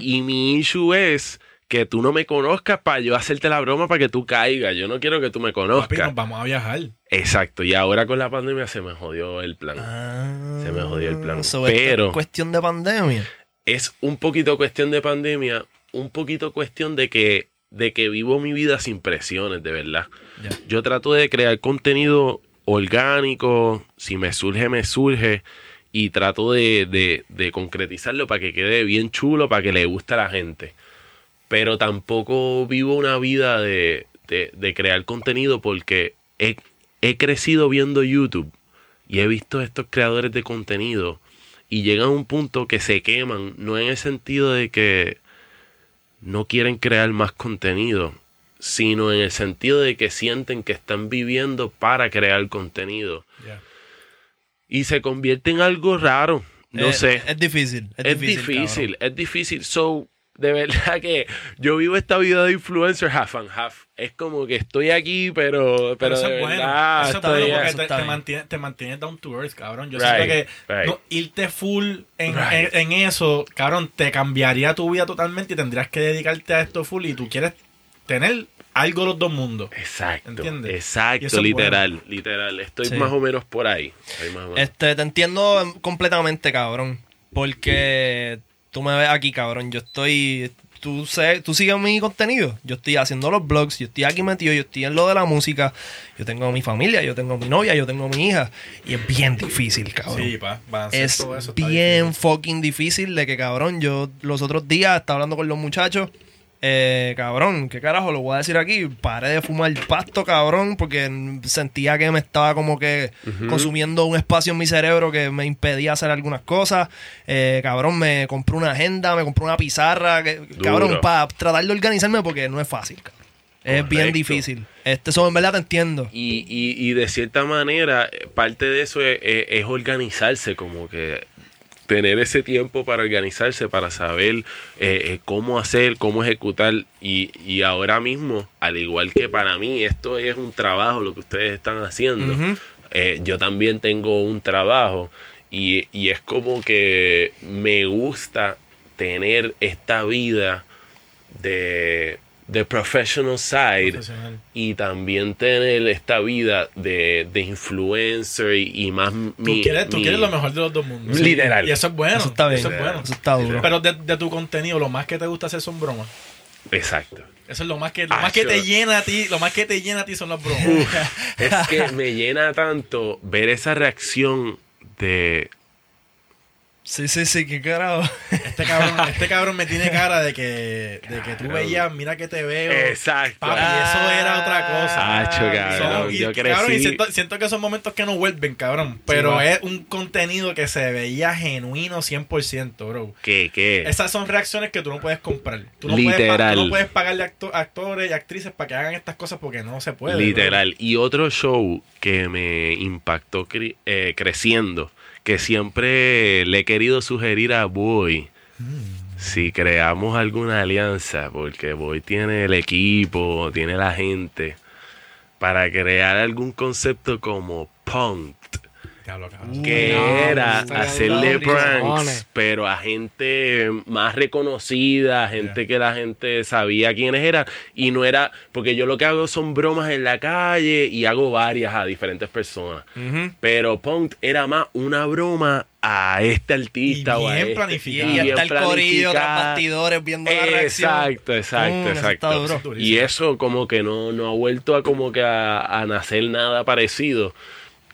Y mi issue es que tú no me conozcas para yo hacerte la broma para que tú caigas. Yo no quiero que tú me Papi, conozcas. nos vamos a viajar. Exacto. Y ahora con la pandemia se me jodió el plan. Ah, Se me jodió el plan. esto Pero- es cuestión de pandemia. Es un poquito cuestión de pandemia, un poquito cuestión de que, de que vivo mi vida sin presiones, de verdad. Yo trato de crear contenido orgánico, si me surge, me surge, y trato de, de- de concretizarlo para que quede bien chulo, para que le guste a la gente. Pero tampoco vivo una vida de, de- de crear contenido porque he, he crecido viendo YouTube y he visto estos creadores de contenido y llegan a un punto que se queman, no en el sentido de que no quieren crear más contenido, sino en el sentido de que sienten que están viviendo para crear contenido. Y se convierte en algo raro. No Eh, sé. Es difícil. Es, difícil, es difícil. So, de verdad que yo vivo esta vida de influencer half and half. Es como que estoy aquí, pero, pero, Pero eso es bueno. verdad Eso es bueno porque te, te bien. mantiene, te mantiene down to earth, cabrón. Yo Right, siento que right. no, irte full en, Right. en- en eso, cabrón, te cambiaría tu vida totalmente y tendrías que dedicarte a esto full y tú quieres tener algo los dos mundos. Exacto, ¿Entiendes? Exacto, literal, literal. Estoy Sí. más o menos por ahí. Estoy más o menos. Este, te entiendo completamente, cabrón. Porque tú me ves aquí, cabrón. Yo estoy. Tú, sé, tú sigues mi contenido. Yo estoy haciendo los blogs. Yo estoy aquí metido. Yo estoy en lo de la música. Yo tengo mi familia. Yo tengo mi novia. Yo tengo mi hija. Y es bien difícil, cabrón. Sí, pa, es todo eso bien difícil. fucking difícil de que, cabrón, yo los otros días estaba hablando con los muchachos. Eh, cabrón, ¿qué carajo lo voy a decir aquí? Paré de fumar pasto, cabrón, porque sentía que me estaba como que consumiendo un espacio en mi cerebro que me impedía hacer algunas cosas. Eh, cabrón, me compré una agenda, me compré una pizarra, que, cabrón, para tratar de organizarme porque no es fácil, cabrón. Es bien difícil. Este, eso en verdad te entiendo. Y, y, y de cierta manera, eh, parte de eso es, es- es organizarse, como que tener ese tiempo para organizarse, para saber eh, eh, cómo hacer, cómo ejecutar. Y, y ahora mismo, al igual que para mí, esto es un trabajo, lo que ustedes están haciendo. Eh, yo también tengo un trabajo y, y es como que me gusta tener esta vida de, de professional side Profesional. y también tener esta vida de, de influencer y, y más Tú, mi, quieres, tú mi- quieres lo mejor de los dos mundos. Literal. Y eso es bueno. Eso está bien. Eso es bueno. Eso está duro. Pero de, de tu contenido, lo más que te gusta hacer son bromas. Exacto. Eso es lo más que, lo Ah, más que te sure. llena a ti, lo más que te llena a ti son las bromas. Es que me llena tanto ver esa reacción de... Sí, sí, sí, qué carajo. Este cabrón, este cabrón me tiene cara de que, de que tú veías, mira que te veo. Exacto. Papi, eso era otra cosa. Acho, cabrón. Son- y, yo cabrón, y crecí... siento, siento que son momentos que no vuelven, cabrón. Pero es un contenido que se veía genuino 100%, bro. ¿Qué, qué? Esas son reacciones que tú no puedes comprar. Tú no, Puedes, Literal. tú no puedes pagarle acto- actores y actrices para que hagan estas cosas porque no se puede. bro. Literal. Y otro show que me impactó cre- eh, creciendo, que siempre le he querido sugerir a Boy, si creamos alguna alianza, porque Boy tiene el equipo, tiene la gente, para crear algún concepto como Punked, Que No, era hacerle pranks, pero a gente más reconocida, gente que la gente sabía quiénes eran, y no era, porque yo lo que hago son bromas en la calle y hago varias a diferentes personas, pero Punk era más una broma a este artista Y o a este, planificada. Y Bien está el corillo tras bastidores viendo la reacción. Exacto, exacto, Mm, exacto. Y eso como que no, no ha vuelto a como que a, a nacer nada parecido.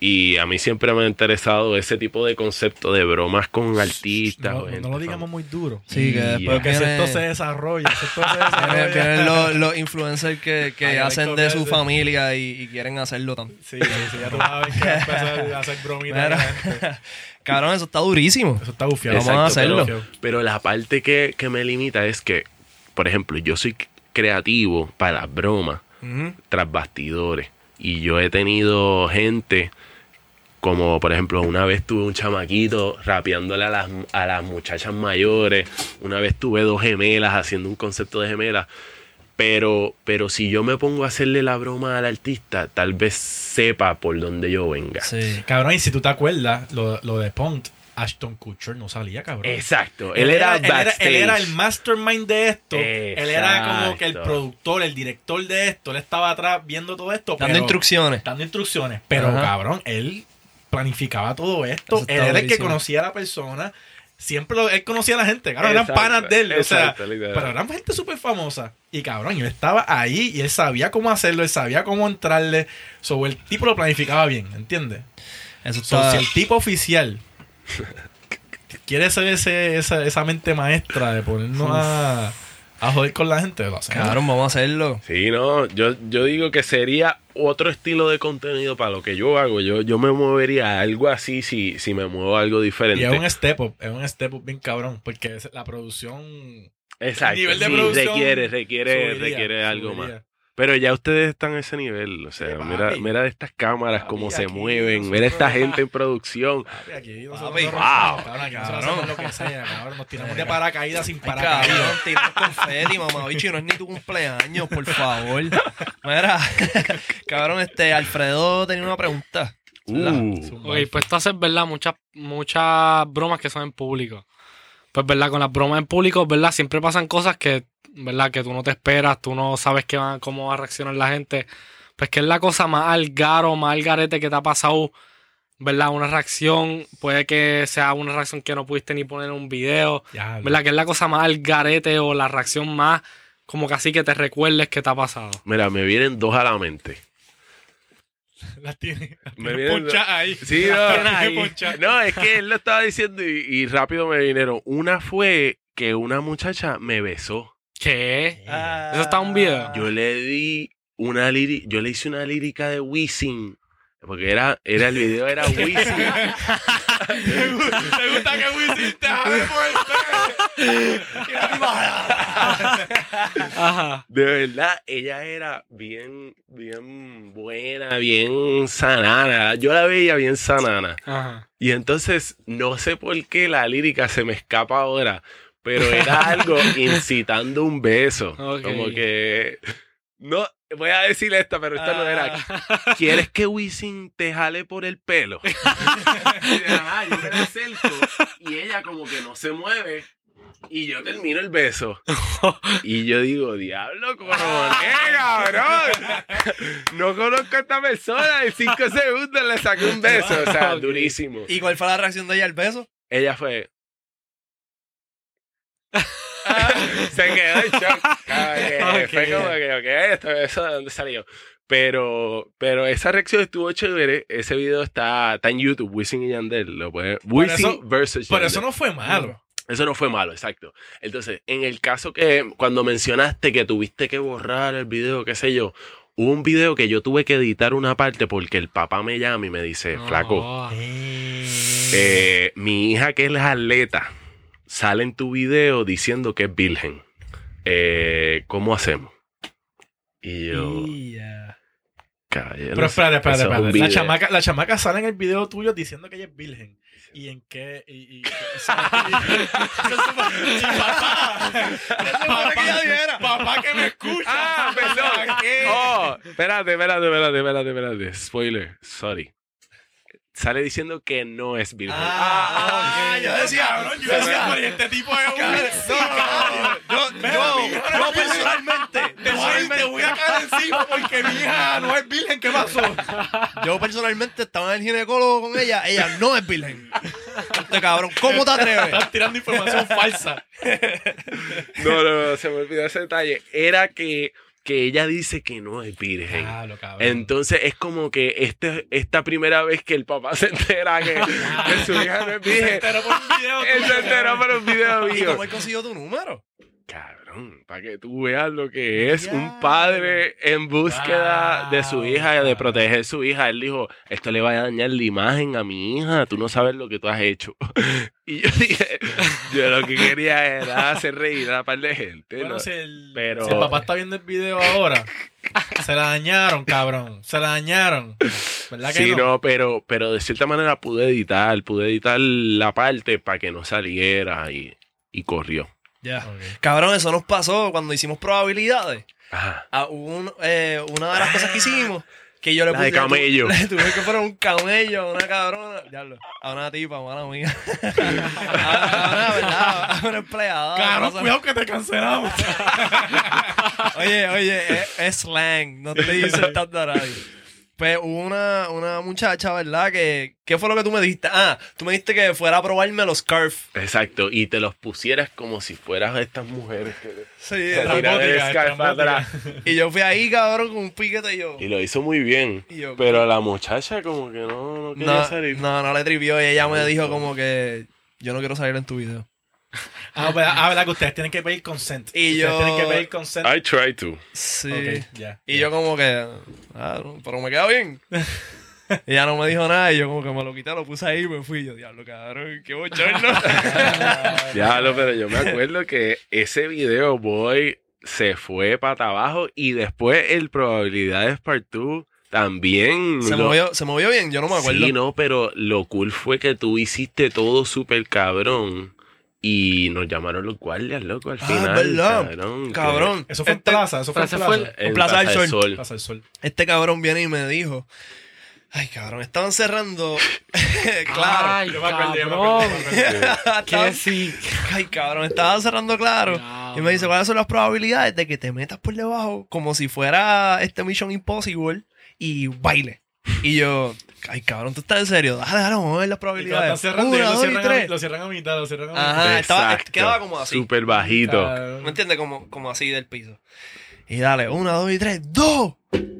Y a mí siempre me ha interesado ese tipo de concepto de bromas con artistas. No, lo digamos muy duro. Sí, que después viene- esto se desarrolla, esto se vienen, desarrolla. los, los influencers que, que Ay, hacen que de su familia y, y quieren hacerlo también. Sí, sí, sí, ya tú ver que empezar a hacer bromitas. a la gente. Cabrón, eso está durísimo. Eso está bufiado. Vamos a hacerlo. Pero, pero la parte que, que me limita es que, por ejemplo, yo soy creativo para las bromas Ujú. tras bastidores. Y yo he tenido gente Como por ejemplo, una vez tuve un chamaquito rapeándole a las, a las muchachas mayores. Una vez tuve dos gemelas haciendo un concepto de gemelas. Pero, pero si yo me pongo a hacerle la broma al artista, tal vez sepa por dónde yo venga. Sí. Cabrón, y si tú te acuerdas, lo, lo de Pont, Ashton Kutcher no salía, cabrón. Exacto. Él, era, él, era, él era el mastermind de esto. Él era como que el productor, el director de esto. Él estaba atrás viendo todo esto. Dando pero- instrucciones. dando instrucciones. Pero, Ajá. cabrón, él planificaba todo esto. Él era el que conocía a la persona. Siempre lo- él conocía a la gente. Cabrón, eran Exacto, panas de él. O sea, exacto, pero eran gente súper famosa. Y cabrón, y él estaba ahí y él sabía cómo hacerlo, él sabía cómo entrarle. Sobre el tipo lo planificaba bien, ¿entiendes? Eso So, está. si el tipo oficial quiere ser ese, esa, esa mente maestra de ponernos a, a joder con la gente, lo hacemos. Cabrón, vamos a hacerlo. Sí, no, yo, yo digo que sería otro estilo de contenido para lo que yo hago. Yo, yo me movería a algo así si, si me muevo a algo diferente. Y es un step up, es un step up bien cabrón, porque la producción Exacto. el nivel de sí, producción requiere, requiere, subiría, requiere algo subiría. más. Pero ya ustedes están a ese nivel. O sea, Sí, mira, mira estas cámaras, Papi, cómo se aquí mueven. nosotros- Mira esta gente en producción. Papi, aquí nosotros wow. cabrón, aquí nosotros Cabrón. hacemos lo que sea, cabrón, nos tiramos de paracaídas sin paracaídas. cabrón, tiras confeti, mamabicho, y no es ni tu cumpleaños, por favor. Mira, cabrón, este, Alfredo tenía una pregunta. Uh, Ok, pues tú haces, ¿verdad? Muchas, muchas bromas que son en público. Pues, ¿verdad? Con las bromas en público, ¿verdad? Siempre pasan cosas que, ¿verdad? Que tú no te esperas, tú no sabes qué va- cómo va a reaccionar la gente. Pues, ¿qué es la cosa más algaro, más algarete que te ha pasado? ¿Verdad? Una reacción, puede que sea una reacción que no pudiste ni poner en un video. Ya, ¿Verdad? ¿Qué es la cosa más algarete o la reacción más como que así que te recuerdes que te ha pasado? mira, me vienen dos a la mente. las tiene, vienen- ahí. Sí, no. tiene ahí. No, es que él lo estaba diciendo y, y rápido me vinieron. Una fue que una muchacha me besó. ¿Qué? Ah. Eso está un video. Yo le di una lírica, yo le hice una lírica de Wisin. Porque era, era el video era Wisin. ¿Te gusta, te gusta que Wisin te jale por el Ajá. De verdad, ella era bien, bien buena, bien sanana. Yo la veía bien sanana. Ajá. Y entonces, no sé por qué la lírica se me escapa ahora, pero era algo incitando un beso. Como que. No, voy a decir esta, pero esta no era. Ah. ¿Quieres que Wisin te jale por el pelo? Ajá, yo me la acerco y ella como que no se mueve. Y yo termino el beso. Y yo digo, diablo, coroné, cabrón. No conozco a esta persona. En cinco segundos le saqué un beso. O sea, durísimo. ¿Y cuál fue la reacción de ella al beso? Ella fue. Se quedó en shock. Fue como que, ok, esto, eso de dónde salió. Pero, pero esa reacción estuvo chévere. Ese video está, está en YouTube, Wisin y Yandel. Lo puede, Wisin eso- versus Pero Yandel. eso no fue malo. Eso no fue malo, exacto. Entonces, en el caso que cuando mencionaste que tuviste que borrar el video, qué sé yo, hubo un video que yo tuve que editar una parte porque el papá me llama y me dice, flaco, Oh. eh, mi hija que es atleta sale en tu video diciendo que es virgen. Eh, ¿Cómo hacemos? Y yo, caballero, Pero espérate, espérate, espérate. La chamaca, la chamaca sale en el video tuyo diciendo que ella es virgen. ¿Y en qué? Y, y- y- y- papá, que me escucha. Ah, perdón. ¿Qué? Oh, espérate, espérate, espérate, espérate, espérate. Spoiler, sorry. Sale diciendo que no es virgen. Ah, Ah, yo decía, cabrón, yo decía, pero ¿y este tipo es un... Yo, yo, yo, yo personalmente, Te voy, te voy a caer encima porque mi hija no es virgen. ¿Qué pasó? yo personalmente estaba en el ginecólogo con ella, ella no es virgen. Este cabrón, ¿cómo te atreves? Estás tirando información falsa. No, no, no, se me olvidó ese detalle. Era que, que ella dice que no es virgen. Cabrón. Entonces es como que este, esta primera vez que el papá se entera que, que su hija no es Se virgen. enteró por un video. Él se enteró por un video ¿Y mío. cómo él consiguió tu número? Cabrón, para que tú veas lo que es un padre en búsqueda de su hija, de proteger su hija. Él dijo, esto le va a dañar la imagen a mi hija, tú no sabes lo que tú has hecho. y yo dije, yo lo que quería era hacer reír a la par de gente. Bueno, ¿no? si el, Pero- si el papá está viendo el video ahora, Se la dañaron, cabrón. Se la dañaron. ¿Verdad que Sí, no? no, pero, pero de cierta manera pude editar, pude editar la parte para que no saliera y, y corrió. Ya. Cabrón, eso nos pasó cuando hicimos probabilidades. Ajá. Ah, hubo un- eh, una de las cosas que hicimos que yo le La de puse- tu- camello. Le tuve que poner un camello a una cabrona. Diablo, a una tipa, mala mía. a, una, ¿verdad? A una empleada. Cabrón, cuidado que te cancelamos. Oye, oye, es, es slang, no estoy insultando a nadie. Pues hubo una, una muchacha, ¿verdad? Que, ¿Qué fue lo que tú me dijiste? Ah, tú me dijiste que fuera a probarme los scarf. Exacto, y te los pusieras como si fueras estas mujeres que Sí, tiran el scarf atrás. y yo fui ahí, cabrón, con un piquete y yo. Y lo hizo muy bien. Yo, Pero la muchacha como que no, no quería No, salir. no, no le trivió y ella me dijo como que yo no quiero salir en tu video. Ah, verdad, ah, verdad que ustedes tienen que pedir consent. Y ustedes yo- tienen que pedir consent. I try to. Sí. Ok, ya. Y yo como que, ah, pero me queda bien. Ella no me dijo nada y yo como que me lo quité, lo puse ahí y me fui. Yo, diablo, cabrón, qué bochorno. Diablo, pero yo me acuerdo que ese video, boy, se fue para abajo y después el Probabilidades Part 2 también. se, lo- movió, se movió bien, yo no me acuerdo. Sí, no, pero lo cool fue que tú hiciste todo súper cabrón. Y nos llamaron los guardias, loco, al Ah, final. ¿verdad? Cabrón. que-. Eso fue en Este- plaza, eso fue en plaza. En Plaza del Sol. Plaza del Sol. Este cabrón viene y me dijo, ay, cabrón, estaban cerrando. claro. Ay, Yo me acuerdo, acuerdo, cabrón. yo me acuerdo. Que Estaban- sí. Ay, cabrón, estaban cerrando claro. Y me dice, ¿cuáles son las probabilidades de que te metas por debajo como si fuera este Mission Impossible y baile? Y yo, ay, cabrón, ¿tú estás en serio? Dale, dale, vamos a ver las Y cuando probabilidades. Una, lo, dos y cierran a, tres. lo cierran a mitad, lo cierran a mitad. Ajá, estaba, Exacto. quedaba como así. Súper bajito. Cabrón. ¿Me entiendes? Como, como así del piso. Y dale, una, dos y tres, dos.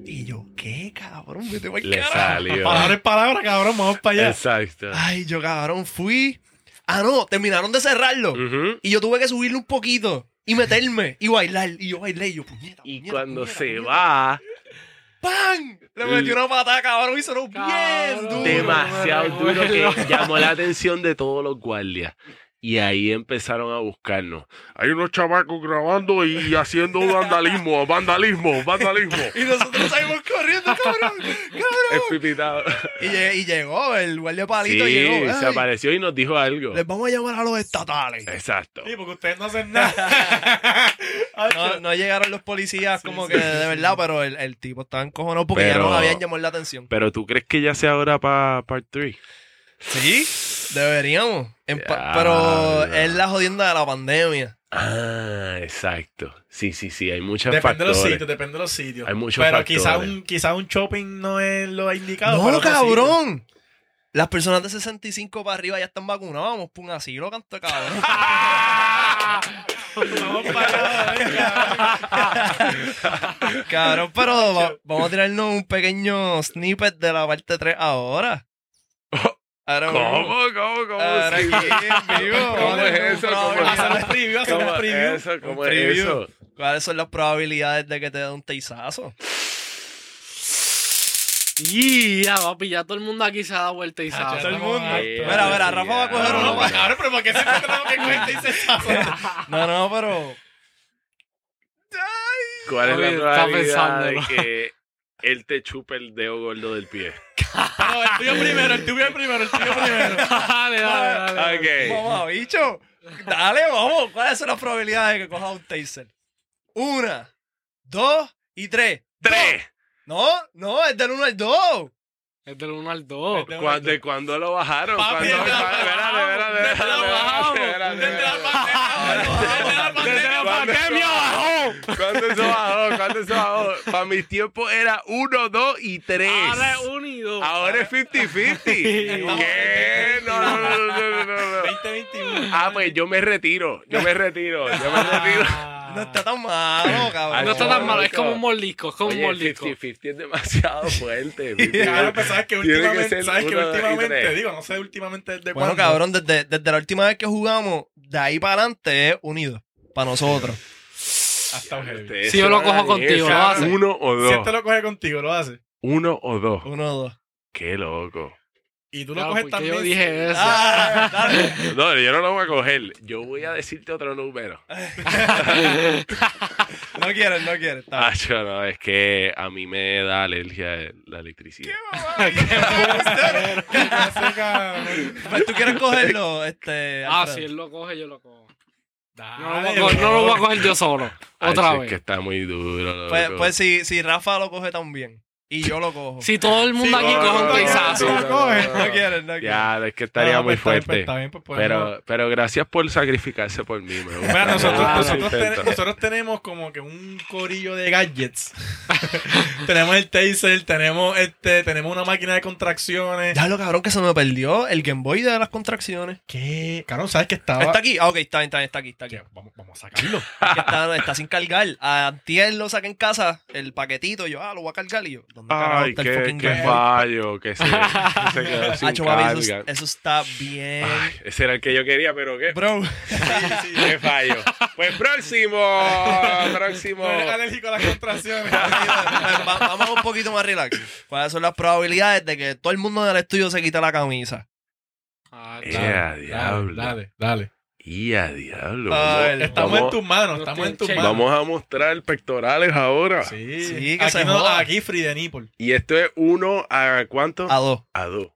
Y yo, ¿qué, cabrón? Vete pa'l Le carajo. salió. Palabra es palabra, cabrón, vamos para allá. Exacto. Ay, yo, cabrón, fui. Ah, no, terminaron de cerrarlo. Ujú. Y yo tuve que subirle un poquito y meterme y bailar. Y yo bailé y yo, puñeta. Y puñeta, cuando puñeta, se puñeta. va, ¡Pam! Le metí una patada, cabrón, y sonó bien duro. demasiado duro que llamó la atención de todos los guardias. Y ahí empezaron a buscarnos. Hay unos chamacos grabando y haciendo vandalismo, vandalismo, vandalismo. Y nosotros salimos corriendo, cabrón. Es pipitado. Y, y llegó, el guardia Sí, palito llegó. se "Ay, apareció y nos dijo algo. Les vamos a llamar a los estatales. Exacto. Sí, porque ustedes no hacen nada. No, no llegaron los policías Sí, como sí, que sí, de sí, verdad, sí. pero el, el tipo estaba encojonado porque ya nos habían llamado la atención. Pero tú crees que ya sea ahora para part 3? Sí, deberíamos. En pa- Ya, pero es la jodienda de la pandemia. Ah, exacto. Sí, sí, sí. Hay muchos Depende de los factores. sitios, depende de los sitios. Hay muchos Pero factores. quizá un, quizá un shopping no es lo indicado. No, cabrón. Las personas de 65 para arriba ya están vacunadas. Vamos por un asilo, canto cabrón. Vamos para venga. cabrón, pero va- vamos a tirarnos un pequeño snippet de la parte 3 ahora. Ahora ¿Cómo? ¿Cómo? ¿Cómo? Ahora Sí. aquí en vivo. ¿Cómo es eso? ¿Cómo es un ¿Cómo preview. es eso? ¿Cómo es eso? ¿Cuáles son las probabilidades de que te dé un teizazo? Y ya, papi, ya todo el mundo aquí se ha dado vuelta y sabe. todo el mundo. Mira, mira, Rafa va a coger No, uno. no, cabrón, pero ¿por qué siempre tenemos que coger seis No, no, pero. ¿Cuál es la está probabilidad de que él te chupe el dedo gordo del pie? No, el tuyo primero, el tuyo primero, el tuyo primero. dale, dale, dale. Ok. Vamos, bicho. Dale, vamos. ¿Cuáles son las probabilidades de que coja un taser? Una, dos y tres. ¡Tres! No, no, es del uno al dos. Es del 1 al 2. ¿Cuándo, ¿De cuándo lo bajaron? Papi, ¿Cuándo- espérate, espérate, espérate, desde la pandemia, desde la ¿Cuándo pandemia? ¿Cuándo eso bajó? ¿Cuándo eso bajó? Para mis tiempos era 1, 2 y 3. Ahora es 1 y 2. Ahora es 50-50. ¿Qué? No, no, no, no, no, no, no. 2021. Ah, pues yo me retiro. Yo me retiro. Yo me retiro. No está tan malo, cabrón. No está tan malo, es como un mordisco, es como un Oye, mordisco. 50-50 es demasiado fuerte. Claro, pues sabes que que últimamente, ser sabes que últimamente, digo, no sé últimamente desde Bueno, cuándo. cabrón, desde, desde la última vez que jugamos, de ahí para adelante es unido. Para nosotros. Hasta un heavy. Si yo lo cojo contigo, lo hace. Uno o Si dos. este lo coge contigo, lo hace. Uno o dos. Uno o dos. Qué loco. y tú lo Claro, coges también. yo dije eso. Ah, dale. No, yo no lo voy a coger. Yo voy a decirte otro número. No quieres, no quieres. Ah, yo no, es que a mí me da alergia la electricidad. Ese cabrón. Pues tú quieres cogerlo, este. Ah, si él lo coge, yo lo cojo. Dale, No lo, voy a coger, no lo voy a coger yo solo. Otra Ay, vez. Es que está muy duro. Pues, pues si, si Rafa lo coge también y yo lo cojo. Si todo el mundo Sí, aquí no, coge no, un no, peizazo. no, no, coge. No quieres. Ya, es que estaría No, muy está bien, pues, fuerte. está bien, pues, podemos- Pero, pero gracias por sacrificarse por mí. Me gusta. Nosotros, Ah, nosotros, ten- nosotros tenemos como que un corillo de gadgets. tenemos el taser, tenemos este, tenemos una máquina de contracciones. Ya lo cabrón que se me perdió el Game Boy de las contracciones. ¿Qué? Cabrón, ¿sabes que estaba? ¿Está aquí? Ah, ok, está bien, está bien, está aquí, está aquí. Vamos, vamos a sacarlo. Está, está sin cargar. A Antier lo saqué en casa, el paquetito, y yo, ah, lo voy a cargar y yo, ¿dónde Ay, está el qué, fucking qué fallo. Que se, que se quedó sin Hacho, papi, eso, carga. es- eso está bien. Ay, ese era el que yo quería, pero qué, Bro, qué fallo. Pues próximo, próximo. No eres alérgico a las contracciones. va- vamos un poquito más relax. ¿Cuáles son las probabilidades de que todo el mundo del estudio se quite la camisa? Ah, diablo. Dale, dale. Y a diablo. A vamos- ver, Estamos vamos- en tus manos, No estamos en tus manos. Vamos a mostrar pectorales ahora. Sí, Sí, que aquí no, aquí free de nipple. Y esto es uno a cuánto? A dos. A dos.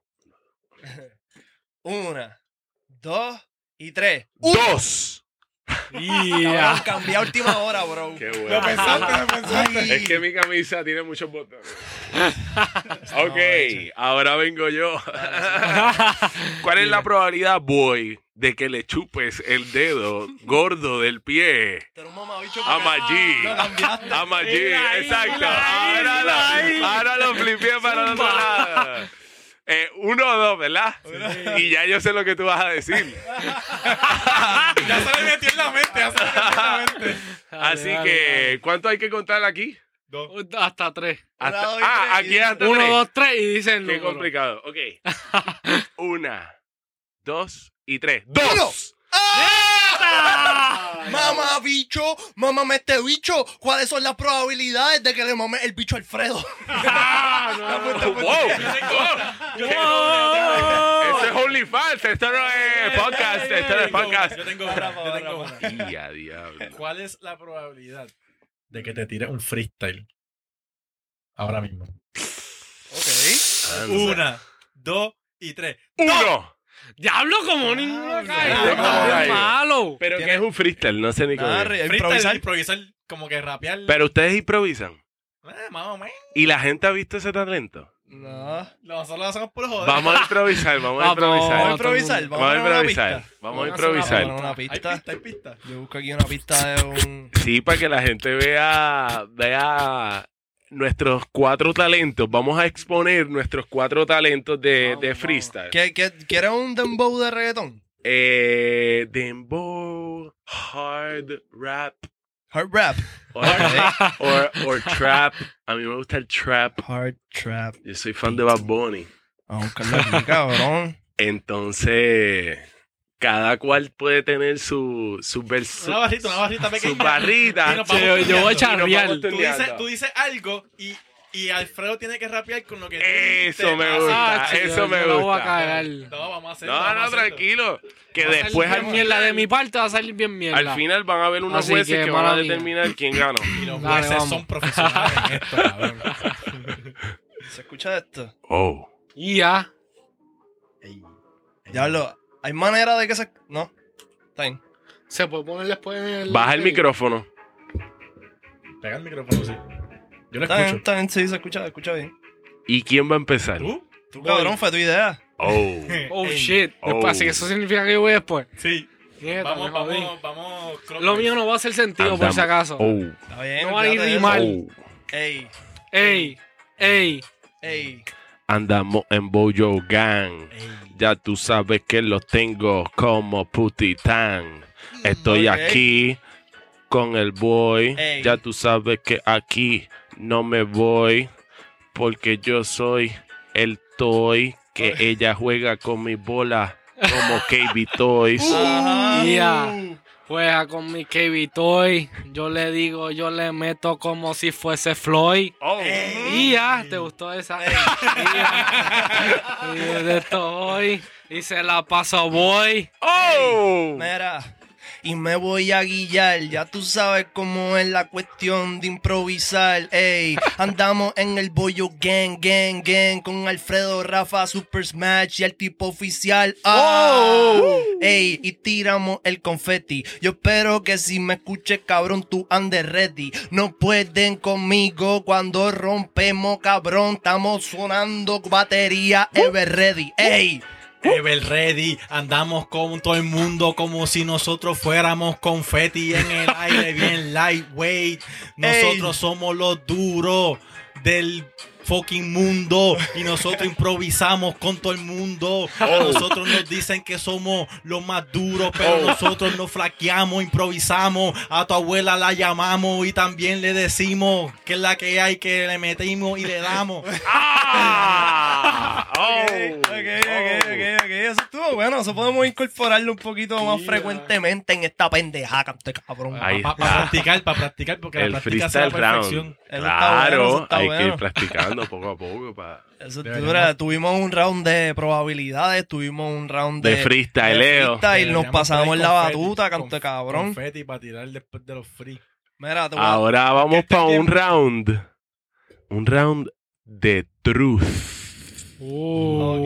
Una, dos y tres. ¡Dos! Cabrón, Yeah. cambié a última hora, bro. Qué Lo bueno. pensaste, lo pensaste. Ay. Es que mi camisa tiene muchos botones. ok, ahora vengo yo. ¿Cuál es la probabilidad, boy, de que le chupes el dedo gordo del pie a Maggi? A Maggi, exacto. Ahora lo, ahora lo flipié para el otro lado. Eh, uno o dos, ¿verdad? Y ya yo sé lo que tú vas a decir. Ya se le metió en la mente, ya se le metió en la mente. Así Dale, que, ¿cuánto hay que contar aquí? Dos. Hasta tres. Hasta- dos y ah, aquí hasta Uno, tres. dos, tres y dice el Qué número. complicado. Ok. Una, dos y tres. ¡Dos! Mamá bicho, mamá este bicho. ¿Cuáles son las probabilidades de que le mame el bicho a Alfredo? ¡Wow! ¡Wow! Eso es OnlyFans. Esto no es podcast. Esto no es podcast. Yo tengo una, yo tengo una. Diablo. ¿Cuál es la probabilidad de que te tires un freestyle ahora mismo? Ok. Una, dos y tres. Uno. Diablo, como ninguno gallo. malo. Pero que es un freestyle, no sé ni cómo. Es. improvisar. improvisar, como que rapear. Pero ustedes improvisan. Eh, más o menos. ¿Y la gente ha visto ese talento? No. Nosotros lo hacemos por joder. Vamos a improvisar, vamos a pero- Vamos a improvisar. improvisar. Vamos a improvisar. Vamos a una improvisar. Una Hay pista. pista, hay pista. Yo busco aquí una pista de un. Sí, para que la gente vea, vea nuestros cuatro talentos. Vamos a exponer nuestros cuatro talentos de, Vamos, de freestyle. ¿Qué- qué- ¿Quieres un dembow de reggaetón? Eh, dembow, hard rap, Hard rap. or, or- or trap. A mí me gusta el trap. Hard trap. Yo soy fan de Bad Bunny. Vamos a buscarlo aquí, cabrón. Entonces, cada cual puede tener su, su verso. Una barrita, una barrita pequeña. Su barrita. Yo, yo voy a charrear. Tú dices, tú dices algo y, y Alfredo tiene que rapear con lo que Eso me gusta. Ah, eso yo me no voy a gusta. cagar. No, vamos a hacerlo. No, no, hacerlo. tranquilo. Que Va después al mierda. De mi parte va a salir bien mierda. al final van a haber unos Así jueces que, que, van a mía. determinar quién ganó. Y los Dale, jueces vamos. son profesionales en esto, cabrón. ¿Se escucha esto? Oh. Y ya. Diablo, ¿hay manera de que se.? No. Está bien. Se puede poner después en el. Baja el micrófono. Pega el micrófono, sí. Yo lo Está bien, escucho. está bien, sí, se escucha, se escucha bien. ¿Y quién va a empezar? ¿Tú? Tú, cabrón, fue tu idea. Oh. Oh Ey, shit. Oh. Después, así que eso significa que yo voy después. Sí. Nieta, Vamos, vamos, vamos. Lo mío no va a hacer sentido por si acaso. Oh. Está bien. No va a ir ni mal. Oh. Ey, Ey, ey. ey. Andamos en Boyo Gang. Ya tú sabes que los tengo como putitán. Estoy aquí con el boy. Ey. Ya tú sabes que aquí no me voy. Porque yo soy el toy que ella juega con mi bola como KB Toys. Juega con mi KB Toy. Yo le digo, yo le meto como si fuese Floyd. Oh. Y ya, ¿te gustó esa? Y ya. Y de estoy. Y se la paso voy. Oh. Mira, y me voy a guillar. Ya tú sabes cómo es la cuestión de improvisar. Ey, andamos en el bollo gang, gang, gang. Con Alfredo, Rafa, Super Smash y el tipo oficial. Ah, Ey, y tiramos el confeti. Yo espero que si me escuches, cabrón, tú andes ready. No pueden conmigo cuando rompemos, cabrón. Estamos sonando batería ever ready. Ey. Ever ready, andamos con todo el mundo como si nosotros fuéramos confetti en el aire, bien lightweight. Nosotros somos los duros del fucking mundo y nosotros improvisamos con todo el mundo. Nosotros nos dicen que somos los más duros, pero Oh. nosotros nos flaqueamos, improvisamos. A tu abuela la llamamos y también le decimos que es la que hay, que le metimos y le damos. Ah. Oh. Ok, ok, ok, ok. Eso estuvo bueno. Eso podemos incorporarlo un poquito más Yeah. frecuentemente en esta pendeja, cabrón. Para practicar, para practicar, porque la El práctica hace la freestyle round. perfección. Bueno, eso Claro, hay que ir practicando poco a poco. pa- Eso Deberíamos- dura. Tuvimos un round de probabilidades, tuvimos un round de, De freestyleo. de freestyle, nos pasamos la batuta, canto de cabrón. Confeti para tirar después de los free. Mira, te voy a- Ahora vamos este para un round. Un round de truth. Ok.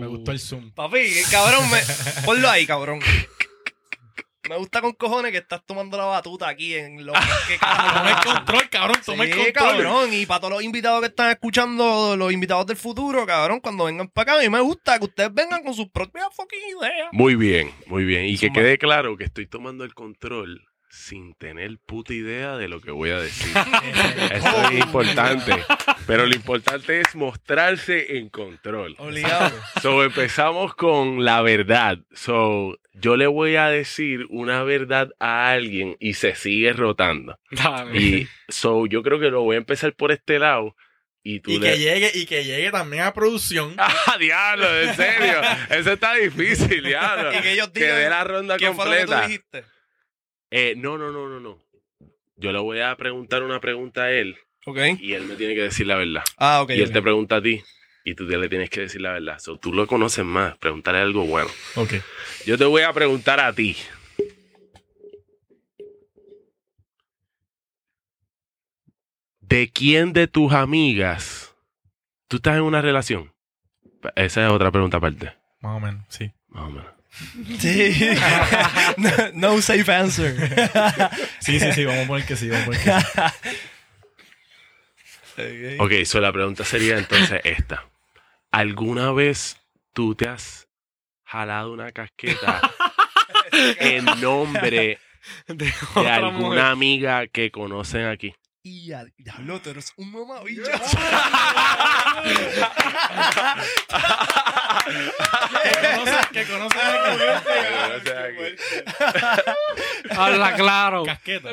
Me gustó el zoom. Papi, cabrón, me... ponlo ahí, cabrón. Me gusta con cojones que estás tomando la batuta aquí en lo que Toma el control, cabrón, toma el Sí, control. cabrón. Y para todos los invitados que están escuchando, los invitados del futuro, cabrón, cuando vengan para acá, a mí me gusta que ustedes vengan con sus propias fucking ideas. Muy bien, muy bien. Y que quede claro que estoy tomando el control sin tener puta idea de lo que voy a decir. Eso es importante. Pero lo importante es mostrarse en control. Obligado. So, empezamos con la verdad. So, yo le voy a decir una verdad a alguien y se sigue rotando. Y so, yo creo que lo voy a empezar por este lado. Y tú Y le... que llegue, y que llegue también a producción. ¡Ah, diablo! En serio. Eso está difícil, diablo. y que ellos Que digan dé la ronda qué fue lo que tú completa. dijiste. Eh, no, no, no, no, no. Yo le voy a preguntar una pregunta a él Ok. y él me tiene que decir la verdad. Ah, ok. y él te pregunta a ti y tú te le tienes que decir la verdad. So, tú lo conoces más, preguntarle algo bueno. Ok. Yo te voy a preguntar a ti. ¿De quién de tus amigas tú estás en una relación? Esa es otra pregunta aparte. Más o menos, sí. Más o menos. Sí. no, no safe answer. Sí, sí, sí, vamos a poner que sí, vamos a poner que sí. Ok. Ok, so la pregunta sería entonces esta. ¿Alguna vez tú te has jalado una casqueta en nombre De alguna mujer. amiga que conocen aquí? Y a diablo, tú eres un mamabicho. Que conoces, que conoces a Habla claro. Casqueta.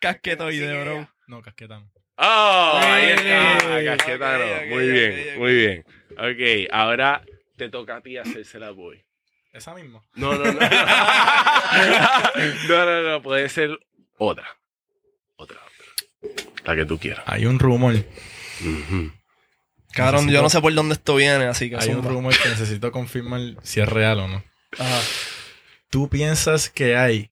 Casquetoide, bro. No, casqueta no. ¡Oh! Ahí está, Muy bien, muy bien. Ok, ahora te toca a ti hacerse la boy. Esa misma. No, no, no. No, no, no, puede ser otra. Otra, otra. La que tú quieras. Hay un rumor. Ujú. Cabrón, yo no sé por dónde esto viene, así que Hay un rumor que necesito confirmar si es real o no. Ajá. ¿Tú piensas que hay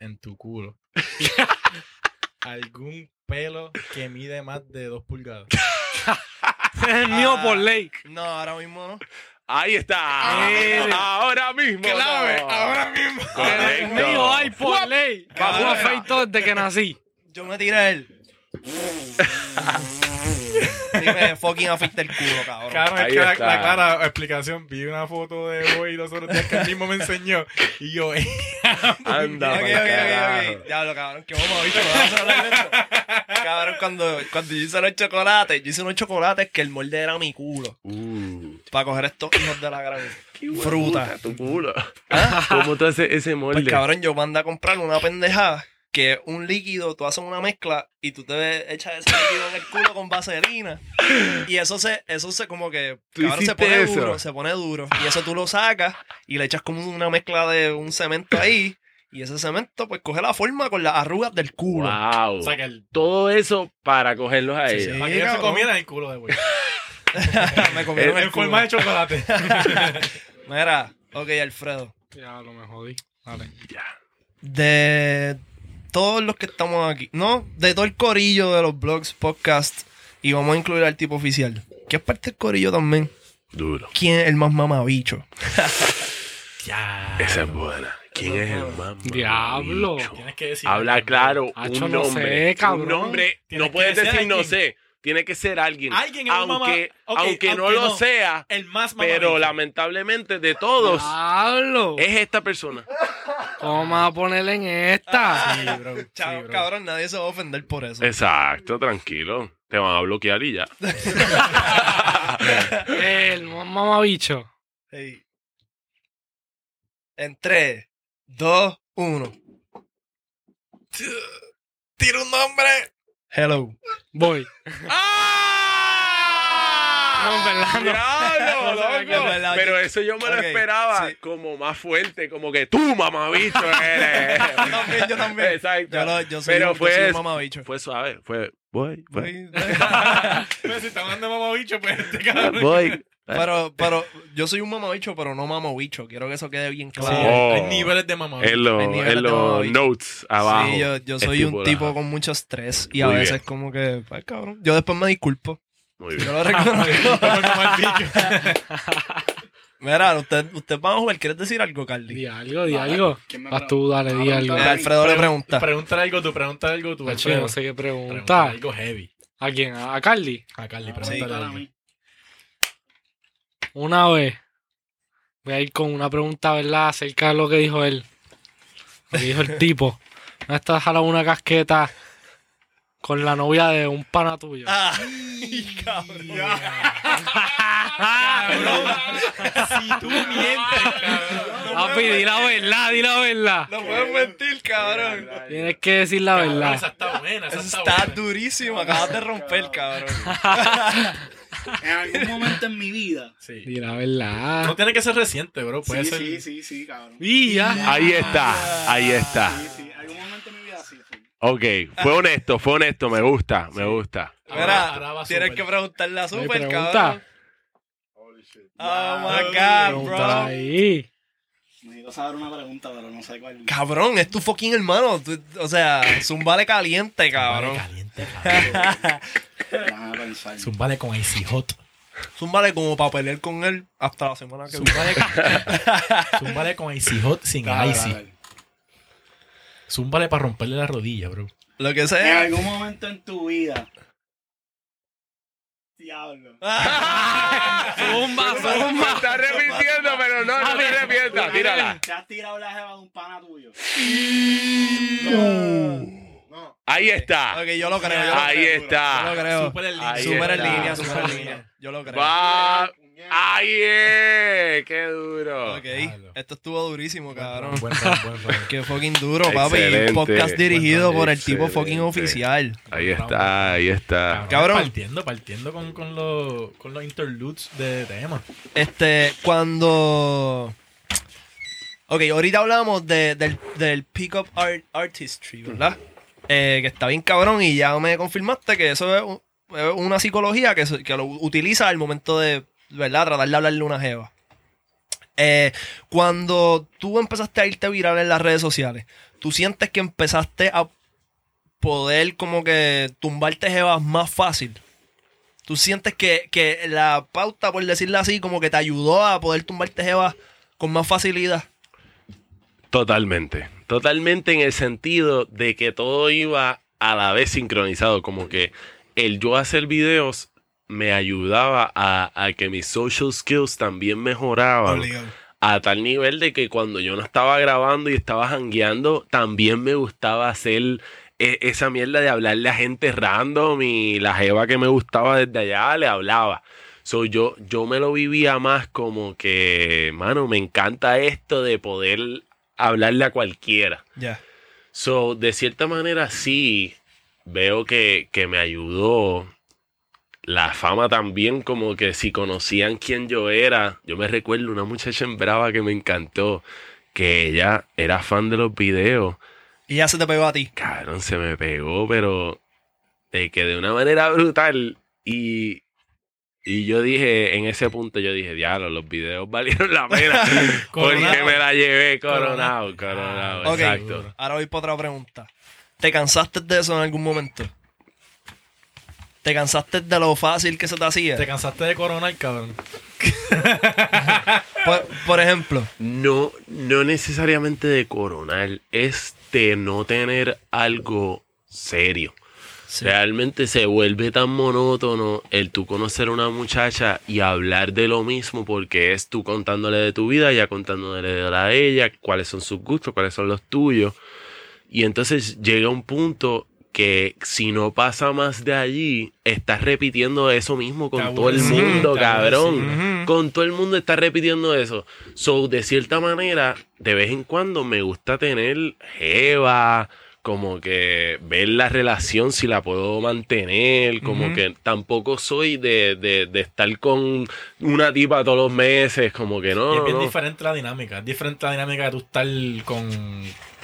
en tu culo algún pelo que mide más de dos pulgadas? Es el mío por ley. No, ahora mismo no. Ahí está. Ahora mismo. Clave, no. ahora mismo. El mío hay por ley. Bajo afeito desde que nací. Yo me tiré el. y me fucking afecta el culo, cabrón. Claro, es Ahí que la, está. la clara explicación. Vi una foto de Boy los otros días que él mismo me enseñó. Y yo, eh, Anda, Ok, ok, ok, carajo. ok. Diablo, cabrón, que vamos a bicho, vamos a hablar de esto. Cabrón, cuando, cuando yo hice los chocolates, yo hice unos chocolates que el molde era mi culo. Uh, Para coger estos hijos de la gran fruta. Tu culo. ¿Cómo tú haces ese molde? Pues cabrón, yo mandé a comprar una pendejada que un líquido, tú haces una mezcla y tú te echas ese líquido en el culo con vaselina. Y eso se, eso se como que, ¿Tú cabrón, se pone eso? duro, se pone duro. Y eso tú lo sacas y le echas como una mezcla de un cemento ahí Y ese cemento, pues, coge la forma con las arrugas del culo. Wow. O sea, que el, Todo eso para cogerlos a Sí, ellos. sí. para que ellos se comieran el culo de güey. Me comieron el En culo. forma de chocolate. Mira, ok, Alfredo. Ya lo me jodí. Dale. Ya. De todos los que estamos aquí, no, de todo el corillo de los blogs, podcasts, y vamos a incluir al tipo oficial, que es parte del corillo también. Duro. ¿Quién es el más mamabicho? ya. Esa es buena. ¿Quién es el más Diablo. mamabicho? Tienes que decir. Habla claro, Hacho, un no nombre. sé, cabrón. Un nombre. Tienes No puedes decir no sé. Tiene que ser alguien. Alguien es un aunque, mama- aunque no lo no. sea, El más pero mamabicho. lamentablemente de todos Diablo. es esta persona. ¿Cómo me vas a ponerle en esta? Sí, bro. sí, Chao, bro. cabrón, nadie se va a ofender por eso. Exacto, tranquilo. Te van a bloquear y ya. El mamabicho. Hey. En 3, 2, 1. Tira un nombre. Hello. Voy. No, en verdad, no. Diablo, No loco. Pero eso yo me lo Ok, esperaba sí. como más fuerte, como que tú, mamabicho, eres. Yo también, yo también. Exacto. Yo, lo- yo soy Pero un, yo soy fue, un mamabicho. fue suave, fue voy, voy, Pero si están hablando de mamabicho, pues este cabrón. voy. Pero, pero yo soy un mamabicho, pero no mamabicho. Quiero que eso quede bien Sí, claro. Oh. hay niveles de mamabicho. En los mamabicho. notes abajo. Sí, yo, yo soy un tipo con mucho estrés y a Muy veces bien. como que, pues cabrón, yo después me disculpo. Muy Yo bien. lo reconozco. Mira, usted, usted va a jugar, ¿quieres decir algo, Carly? Di algo, di algo. ¿Quién me Vas tú, dale, di Ah, algo. Mira, Alfredo le Pregun- pregunta. Pregúntale algo tú, pregúntale algo tú. Alfredo. no sé qué Pregúntale pregunta. algo heavy. ¿A quién? ¿A Carly? A Carly, Sí, pregúntale algo. mí. Una vez. Voy a ir con una pregunta, ¿verdad? Acerca de lo que dijo él. Lo que dijo el tipo. ¿No estás jalando una casqueta con la novia de un pana tuyo? Ay, cabrón. Si tú mientes, cabrón. Papi, di la verdad, di la verdad. No puedes mentir, cabrón. Tienes que decir la Cabrón, verdad. Esa está buena, esa está, está buena. durísimo. Acabas de romper, cabrón. En algún momento en mi vida. Sí. Di la verdad. No tiene que ser reciente, bro. Puede Sí, ser. sí, sí, sí, cabrón. Y ya. Ahí está, ahí está. Sí, sí. Algún momento en mi vida sí. sí. Ok, fue honesto, fue honesto, me gusta, me gusta. Ahora- Mira, ahora va tienes que preguntarle a Super, pregunta. cabrón. Oh my god, Pregunta bro. ahí. Necesito saber una pregunta, pero no sé cuál. Cabrón, es tu fucking hermano. Tú- o sea, zumbale caliente, cabrón. caliente, cabrón. Déjame pensar. Zumbale con Icy Hot. Zúmbale como para pelear con él hasta la semana que viene. Zúmbale, con Icy Hot sin Dale, Icy. Zúmbale para romperle la rodilla, bro. Lo que En sea. algún momento en tu vida. Diablo. Zumba, Me zumba. está repitiendo, pero no, no te arrepientas, tírala. ¿Te has tirado la jeva de un pana tuyo? Ahí está. Ok, yo lo creo. Yo lo Ahí creo. Yo está. lo creo. En Super en está. línea, super en línea. Yo lo creo. Va. Ahí es. Qué duro. Ok, esto estuvo durísimo, cabrón. Buen round, buen round. Qué fucking duro, papi. Excelente. Podcast dirigido por el tipo excelente. fucking oficial. Ahí está, ahí está. Cabrón. Partiendo, partiendo con, con, los, con los interludes de tema. Este, cuando. Ok, ahorita hablamos de, del, del Pickup art, Artistry, ¿verdad? Eh, que está bien cabrón y ya me confirmaste que eso es, un- es una psicología que, se- que lo utiliza al momento de, ¿verdad? Tratar de hablarle una jeva. Eh, cuando tú empezaste a irte viral en las redes sociales, ¿tú sientes que empezaste a poder como que tumbarte jevas más fácil? ¿Tú sientes que, que la pauta, por decirlo así, como que te ayudó a poder tumbarte jevas con más facilidad? Totalmente. Totalmente en el sentido de que todo iba a la vez sincronizado. Como que el yo hacer videos me ayudaba a, a que mis social skills también mejoraban. A tal nivel de que cuando yo no estaba grabando y estaba jangueando, también me gustaba hacer e- esa mierda de hablarle a gente random y la jeva que me gustaba desde allá le hablaba. So, yo, yo me lo vivía más como que, mano, me encanta esto de poder hablarle a cualquiera. Ya. So, de cierta manera sí, veo que, que me ayudó la fama también, como que si conocían quién yo era, yo me recuerdo una muchacha en Brava que me encantó, que ella era fan de los videos. Y ya se te pegó a ti. Cabrón, se me pegó, pero de que de una manera brutal. Y, y yo dije, en ese punto, yo dije, diablo, los videos valieron la pena. porque me la llevé coronado, coronado, exacto. ahora voy para otra pregunta. ¿Te cansaste de eso en algún momento? ¿Te cansaste de lo fácil que se te hacía? Te cansaste de coronar, cabrón. Por, por ejemplo, No, no necesariamente de coronar, es de no tener algo serio. sí. Realmente se vuelve tan monótono el tú conocer a una muchacha y hablar de lo mismo porque es tú contándole de tu vida, ya contándole de la de ella, cuáles son sus gustos, cuáles son los tuyos. Y entonces llega un punto que si no pasa más de allí, estás repitiendo eso mismo con todo el mundo, cabrón. Con todo el mundo está repitiendo eso. So, de cierta manera, de vez en cuando me gusta tener jeva, como que ver la relación si la puedo mantener, como que tampoco soy de, de, de estar con una tipa todos los meses, como que no. Y es bien no. diferente la dinámica. Es diferente la dinámica de tú estar con.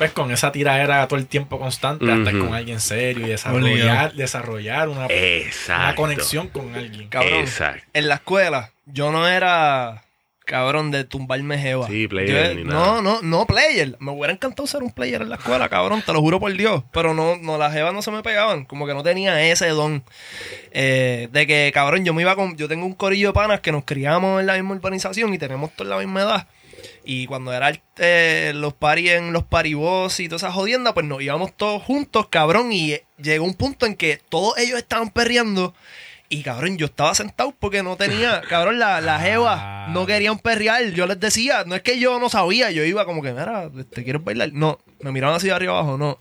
Pues con esa tiradera todo el tiempo constante, a estar Ujú. con alguien serio y desarrollar, desarrollar una, una conexión con alguien. cabrón, Exacto. en la escuela yo no era cabrón de tumbarme jeva. Sí, player Yo- ni no, nada. no, no player. Me hubiera encantado ser un player en la escuela, cabrón, te lo juro por Dios. Pero no, no las jevas no se me pegaban. Como que no tenía ese don. eh, de que, cabrón, yo me iba con. Yo tengo un corillo de panas que nos criamos en la misma urbanización y tenemos toda la misma edad. Y cuando era eh, los paris en los paribos y toda esa jodienda, pues nos íbamos todos juntos, cabrón. Y llegó un punto en que todos ellos estaban perreando. Y cabrón, yo estaba sentado porque no tenía, cabrón, la, la jeva no querían perrear. Yo les decía, no es que yo no sabía, yo iba como que, mira, ¿te quieres bailar? No, me miraban así de arriba abajo, no.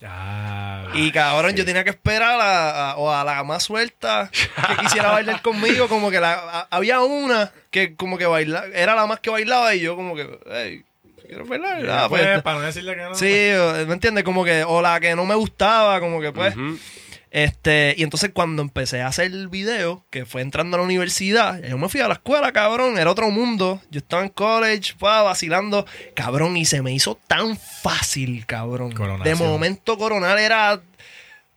Y cabrón, yo tenía que esperar a, a- o a la más suelta que quisiera bailar conmigo. Como que la, a- había una que como que bailaba, era la más que bailaba y yo como que, hey, ¿quieres bailar? Ah, pues, pues, para no decirle que no. sí, ¿me entiendes? Como que, o la que no me gustaba, como que pues. Este, y entonces cuando empecé a hacer el video, que fue entrando a la universidad, yo me fui a la escuela, cabrón, era otro mundo. Yo estaba en college, pa, vacilando, cabrón, y se me hizo tan fácil, cabrón. Coronación. De momento coronar era,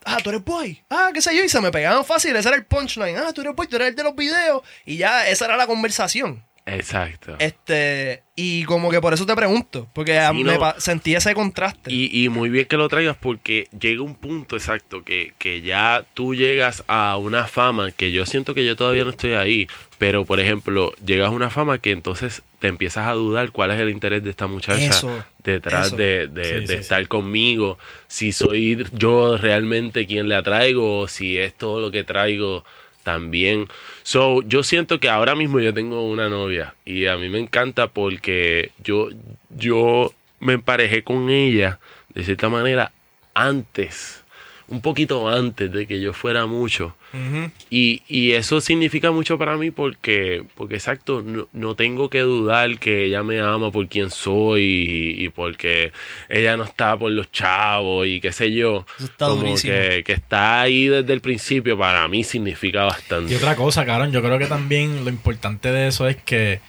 ah, tú eres boy, ah, qué sé yo, y se me pegaban fácil, ese era el punchline, ah, tú eres boy, tú eres el de los videos, y ya esa era la conversación. Exacto. Este, y como que por eso te pregunto, porque Sí, me no. sentí ese contraste. Y, y muy bien que lo traigas porque llega un punto exacto que, que ya tú llegas a una fama que yo siento que yo todavía no estoy ahí, pero por ejemplo, llegas a una fama que entonces te empiezas a dudar cuál es el interés de esta muchacha Eso, detrás eso. de, de- Sí, de sí, sí. estar conmigo, si soy yo realmente quien le atraigo o si es todo lo que traigo también. So, yo siento que ahora mismo yo tengo una novia y a mí me encanta porque yo, yo me emparejé con ella de cierta manera antes, un poquito antes de que yo fuera mucho. Y, y eso significa mucho para mí porque, porque exacto, no, no tengo que dudar que ella me ama por quien soy y, y porque ella no está por los chavos y qué sé yo. Eso está Como durísimo. que, que está ahí desde el principio, para mí significa bastante. Y otra cosa, cabrón, yo creo que también lo importante de eso es que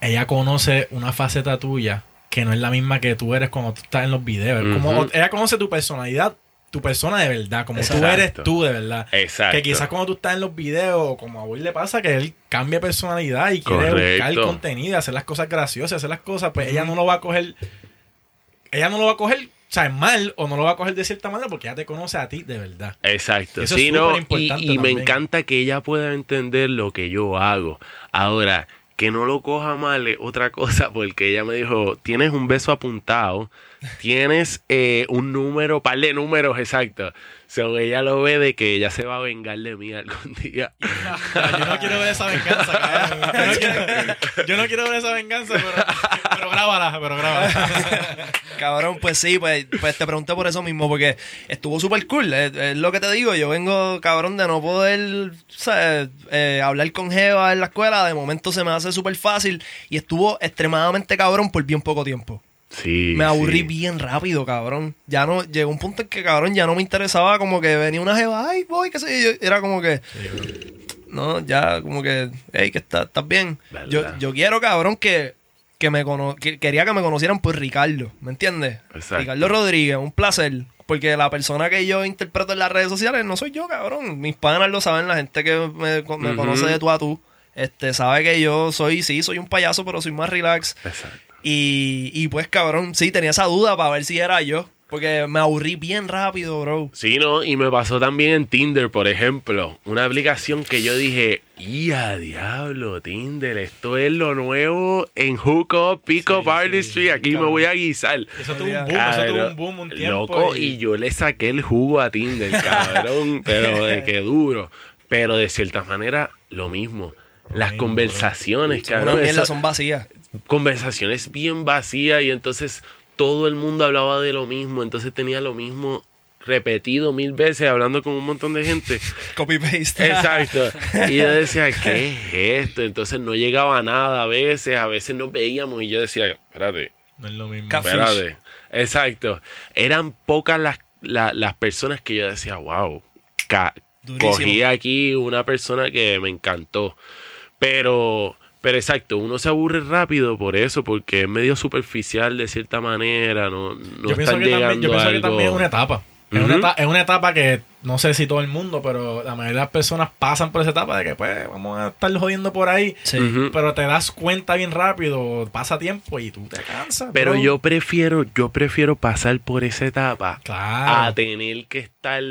ella conoce una faceta tuya que no es la misma que tú eres cuando tú estás en los videos. Como, ella conoce tu personalidad, tu persona de verdad, como Exacto. tú eres tú de verdad. Exacto. Que quizás cuando tú estás en los videos, o como a Will le pasa, que él cambia personalidad y quiere Correcto. buscar contenido, hacer las cosas graciosas, hacer las cosas, pues ella no lo va a coger. Ella no lo va a coger, o sea, mal, o no lo va a coger de cierta manera porque ella te conoce a ti de verdad. Exacto. Eso es no, y, y me encanta que ella pueda entender lo que yo hago. Ahora, que no lo coja mal es otra cosa, porque ella me dijo, tienes un beso apuntado, tienes eh, un número, par de números exactos. So, ella lo ve de que ella se va a vengar de mí algún día. Yo no quiero ver esa venganza, cabrón. Yo no quiero, yo no quiero ver esa venganza, pero, pero grábala, pero grábala. Cabrón, pues sí, pues, pues te pregunté por eso mismo, porque estuvo súper cool. Es, es lo que te digo, yo vengo, cabrón, de no poder eh, hablar con Jeva en la escuela. De momento se me hace súper fácil y estuvo extremadamente cabrón por bien poco tiempo. Sí. Me aburrí sí. bien rápido, cabrón. Ya no, llegó un punto en que, cabrón, ya no me interesaba como que venía una Jeva, ay, voy, qué sé yo. Era como que, no, ya como que, hey, que está- estás bien. ¿Verdad? Yo, yo quiero, cabrón, que que me cono- que quería que me conocieran por Ricardo, ¿me entiendes? Exacto. Ricardo Rodríguez, un placer. Porque la persona que yo interpreto en las redes sociales no soy yo, cabrón. Mis panas lo saben, la gente que me, conoce de tú a tú. Este, sabe que yo soy, sí, soy un payaso, pero soy más relax. Exacto. Y, y pues, cabrón, sí, tenía esa duda para ver si era yo. Porque me aburrí bien rápido, bro. Sí, no, y me pasó también en Tinder, por ejemplo. Una aplicación que yo dije, ¡ya diablo, Tinder! Esto es lo nuevo en Hookup, Pick Up Sí, sí, Aquí me voy a guisar. Eso tuvo un boom, Cabrón, eso tuvo un boom un tiempo. Loco, y yo le saqué el jugo a Tinder, cabrón. pero de que duro. Pero de cierta manera, lo mismo. Las Ay, conversaciones, Una cabrón. eso- son vacías. Conversaciones bien vacías y entonces todo el mundo hablaba de lo mismo, entonces tenía lo mismo repetido mil veces hablando con un montón de gente. Copy-paste. Exacto. Y yo decía, ¿qué es esto? Entonces no llegaba a nada a veces, a veces nos veíamos y yo decía, espérate, No es lo mismo. Espérate. Exacto. Eran pocas las, la- las personas que yo decía, wow, Durísimo. cogí aquí una persona que me encantó. Pero, pero exacto, uno se aburre rápido por eso, porque es medio superficial de cierta manera, no, no yo pienso, están que también, llegando yo pienso a que algo. también es una etapa. Es, una etapa. es una etapa que no sé si todo el mundo, pero la mayoría de las personas pasan por esa etapa de que pues vamos a estar jodiendo por ahí. Sí. Pero te das cuenta bien rápido, pasa tiempo y tú te cansas. Pero bro. yo prefiero, yo prefiero pasar por esa etapa Claro. a tener que estar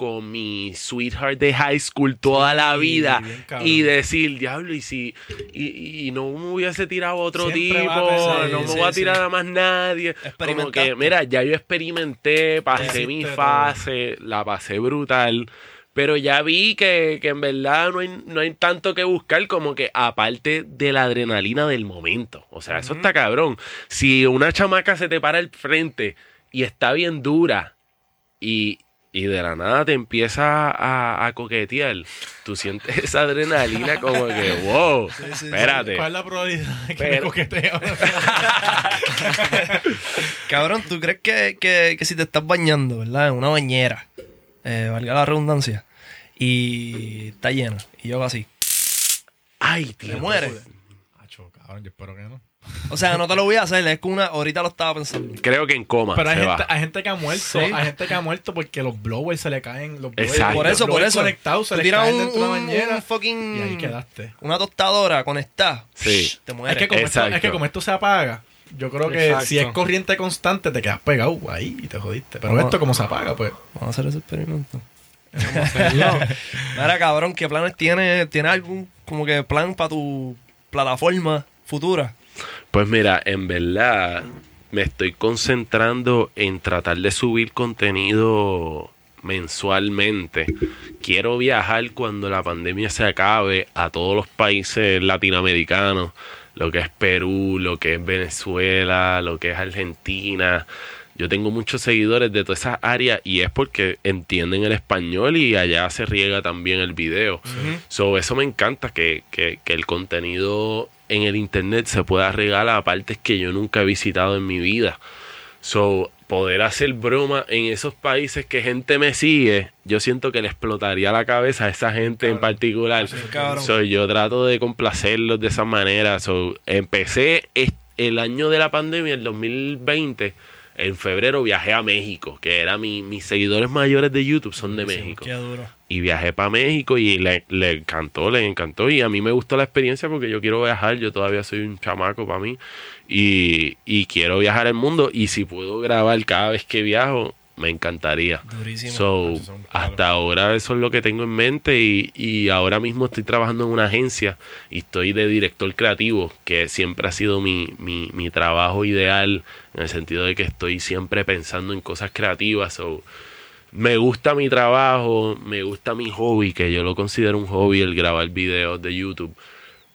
con mi sweetheart de high school toda la vida bien y decir, diablo, y si y, y no me hubiese tirado otro Siempre tipo, a no me sí, voy a sí. tirar a más nadie. Como que, mira, ya yo experimenté, pasé mi todo. fase, la pasé brutal. Pero ya vi que, que en verdad no hay, no hay tanto que buscar como que aparte de la adrenalina del momento. O sea, eso está cabrón. Si una chamaca se te para al frente y está bien dura y, y de la nada te empieza a, a coquetear, tú sientes esa adrenalina como que, wow, sí, sí. espérate. ¿Cuál es la probabilidad de que me Pero- coqueteo? Cabrón, ¿tú crees que, que, que si te estás bañando, ¿verdad? En una bañera, eh, valga la redundancia, y está llena, y yo hago así, Ay, te tío. mueres. Acho, cabrón, yo espero que no. O sea, no te lo voy a hacer, es que una, ahorita lo estaba pensando. Creo que en coma. Pero hay se gente, va. hay gente que ha muerto. Sí. Hay gente que ha muerto porque los blowers se le caen. Los blowers, Exacto. Por eso, los por eso. conectados se le caen un, dentro de la bañera. un fucking... Y ahí quedaste. Una tostadora conectada. Sí. Te Es que, como esto, Exacto. es que como esto se apaga, yo creo que Exacto. si es corriente constante, te quedas pegado ahí y te jodiste. Pero Vamos. esto, como se apaga, pues. Vamos a hacer ese experimento. Mira, cabrón, ¿qué planes tienes? ¿Tienes algún como que plan para tu plataforma futura? Pues mira, en verdad me estoy concentrando en tratar de subir contenido mensualmente. Quiero viajar cuando la pandemia se acabe a todos los países latinoamericanos, lo que es Perú, lo que es Venezuela, lo que es Argentina. Yo tengo muchos seguidores de todas esas áreas y es porque entienden el español y allá se riega también el video. So, eso me encanta, que, que- que el contenido en el internet se pueda regalar a partes que yo nunca he visitado en mi vida. So, poder hacer broma en esos países que gente me sigue, yo siento que le explotaría la cabeza a esa gente en particular. So, yo trato de complacerlos de esa manera. So, empecé el año de la pandemia, el 2020. En febrero viajé a México, que era mi, mis seguidores mayores de YouTube son de México. Qué duro. y viajé para México y le, le encantó, le encantó. Y a mí me gustó la experiencia porque yo quiero viajar, yo todavía soy un chamaco para mí. Y, y quiero viajar el mundo. Y si puedo grabar cada vez que viajo, me encantaría. Durísimo. So, hasta ahora eso es lo que tengo en mente y, y ahora mismo estoy trabajando en una agencia y estoy de director creativo, que siempre ha sido mi, mi, mi trabajo ideal en el sentido de que estoy siempre pensando en cosas creativas. So, me gusta mi trabajo, me gusta mi hobby, que yo lo considero un hobby el grabar videos de YouTube,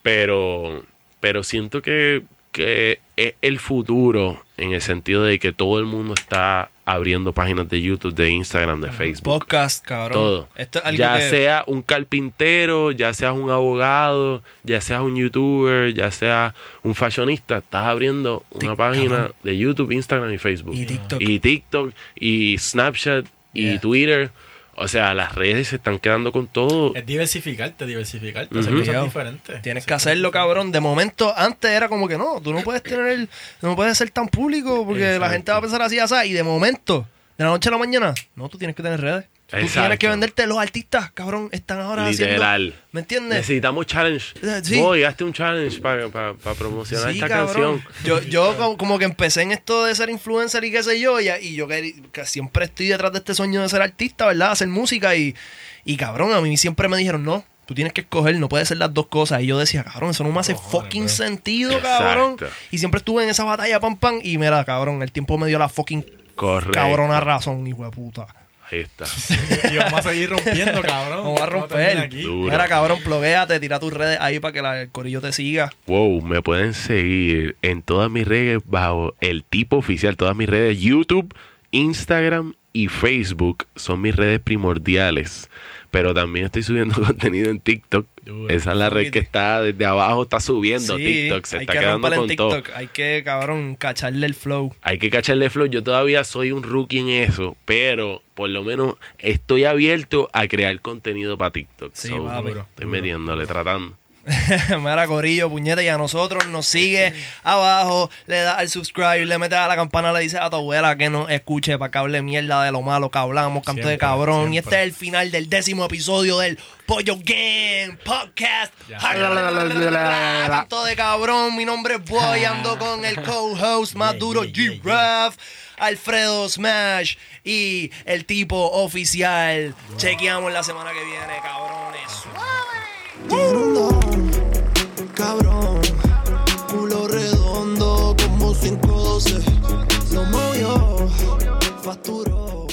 pero, pero siento que, que es el futuro en el sentido de que todo el mundo está abriendo páginas de YouTube, de Instagram, de Facebook. Podcast, cabrón. Todo. Esto es algo Ya que... sea un carpintero, ya seas un abogado, ya seas un youtuber, ya seas un fashionista, estás abriendo una Tic- página cabrón. de YouTube, Instagram y Facebook. Y TikTok. Y TikTok, y Snapchat, y Yeah. Twitter. O sea, las redes se están quedando con todo. Es diversificarte, diversificarte, hacer cosas diferentes. Tienes que hacerlo, cabrón. De momento, antes era como que no, tú no puedes tener, no puedes ser tan público porque la gente va a pensar así, así. Y de momento, de la noche a la mañana, no, tú tienes que tener redes. Tú Exacto. tienes que venderte. Los artistas, cabrón, están ahora Literal. haciendo. ¿Me entiendes? Necesitamos challenge. Eh, sí. Voy, hazte un challenge para promocionar Sí, esta cabrón. canción. Yo, yo como, como que empecé en esto de ser influencer y qué sé yo, y, y yo que, que siempre estoy detrás de este sueño de ser artista, ¿verdad? Hacer música y, y cabrón, a mí siempre me dijeron, no, tú tienes que escoger, no puedes ser las dos cosas. Y yo decía, cabrón, eso no me hace fucking sentido, Exacto. cabrón. Y siempre estuve en esa batalla, pam, pam, y mira, cabrón, el tiempo me dio la fucking Correcto. cabrona razón, hijo de puta. Ahí está. Y vamos a seguir rompiendo, cabrón. Vamos a romper. Mira, cabrón, pluguéate, tira tus redes ahí para que la- el corillo te siga. Wow, me pueden seguir en todas mis redes bajo el tipo oficial. Todas mis redes, YouTube, Instagram y Facebook son mis redes primordiales. Pero también estoy subiendo contenido en TikTok. Esa es la red que está desde abajo, está subiendo. Sí, TikTok se hay está que quedando en con todo. TikTok. Hay que, cabrón, cacharle el flow. Hay que cacharle flow. Yo todavía soy un rookie en eso, pero por lo menos estoy abierto a crear contenido para TikTok. Sí, So, papi. estoy metiéndole, tratando. Mira, Corillo, puñeta, y a nosotros nos sigue abajo, le da al subscribe, le mete a la campana, le dice a tu abuela que nos escuche para que hable mierda de lo malo que hablamos, canto de Siempre, cabrón. Y este es el final del décimo episodio del Pollo Game Podcast. Canto de cabrón, mi nombre es Boy, ando con el co-host más Yeah, duro, yeah, yeah, yeah. Giraffe. Alfredo Smash y el tipo oficial. Chequeamos la semana que viene, cabrones cabrón. Culo redondo como 512. Lo movió, facturó.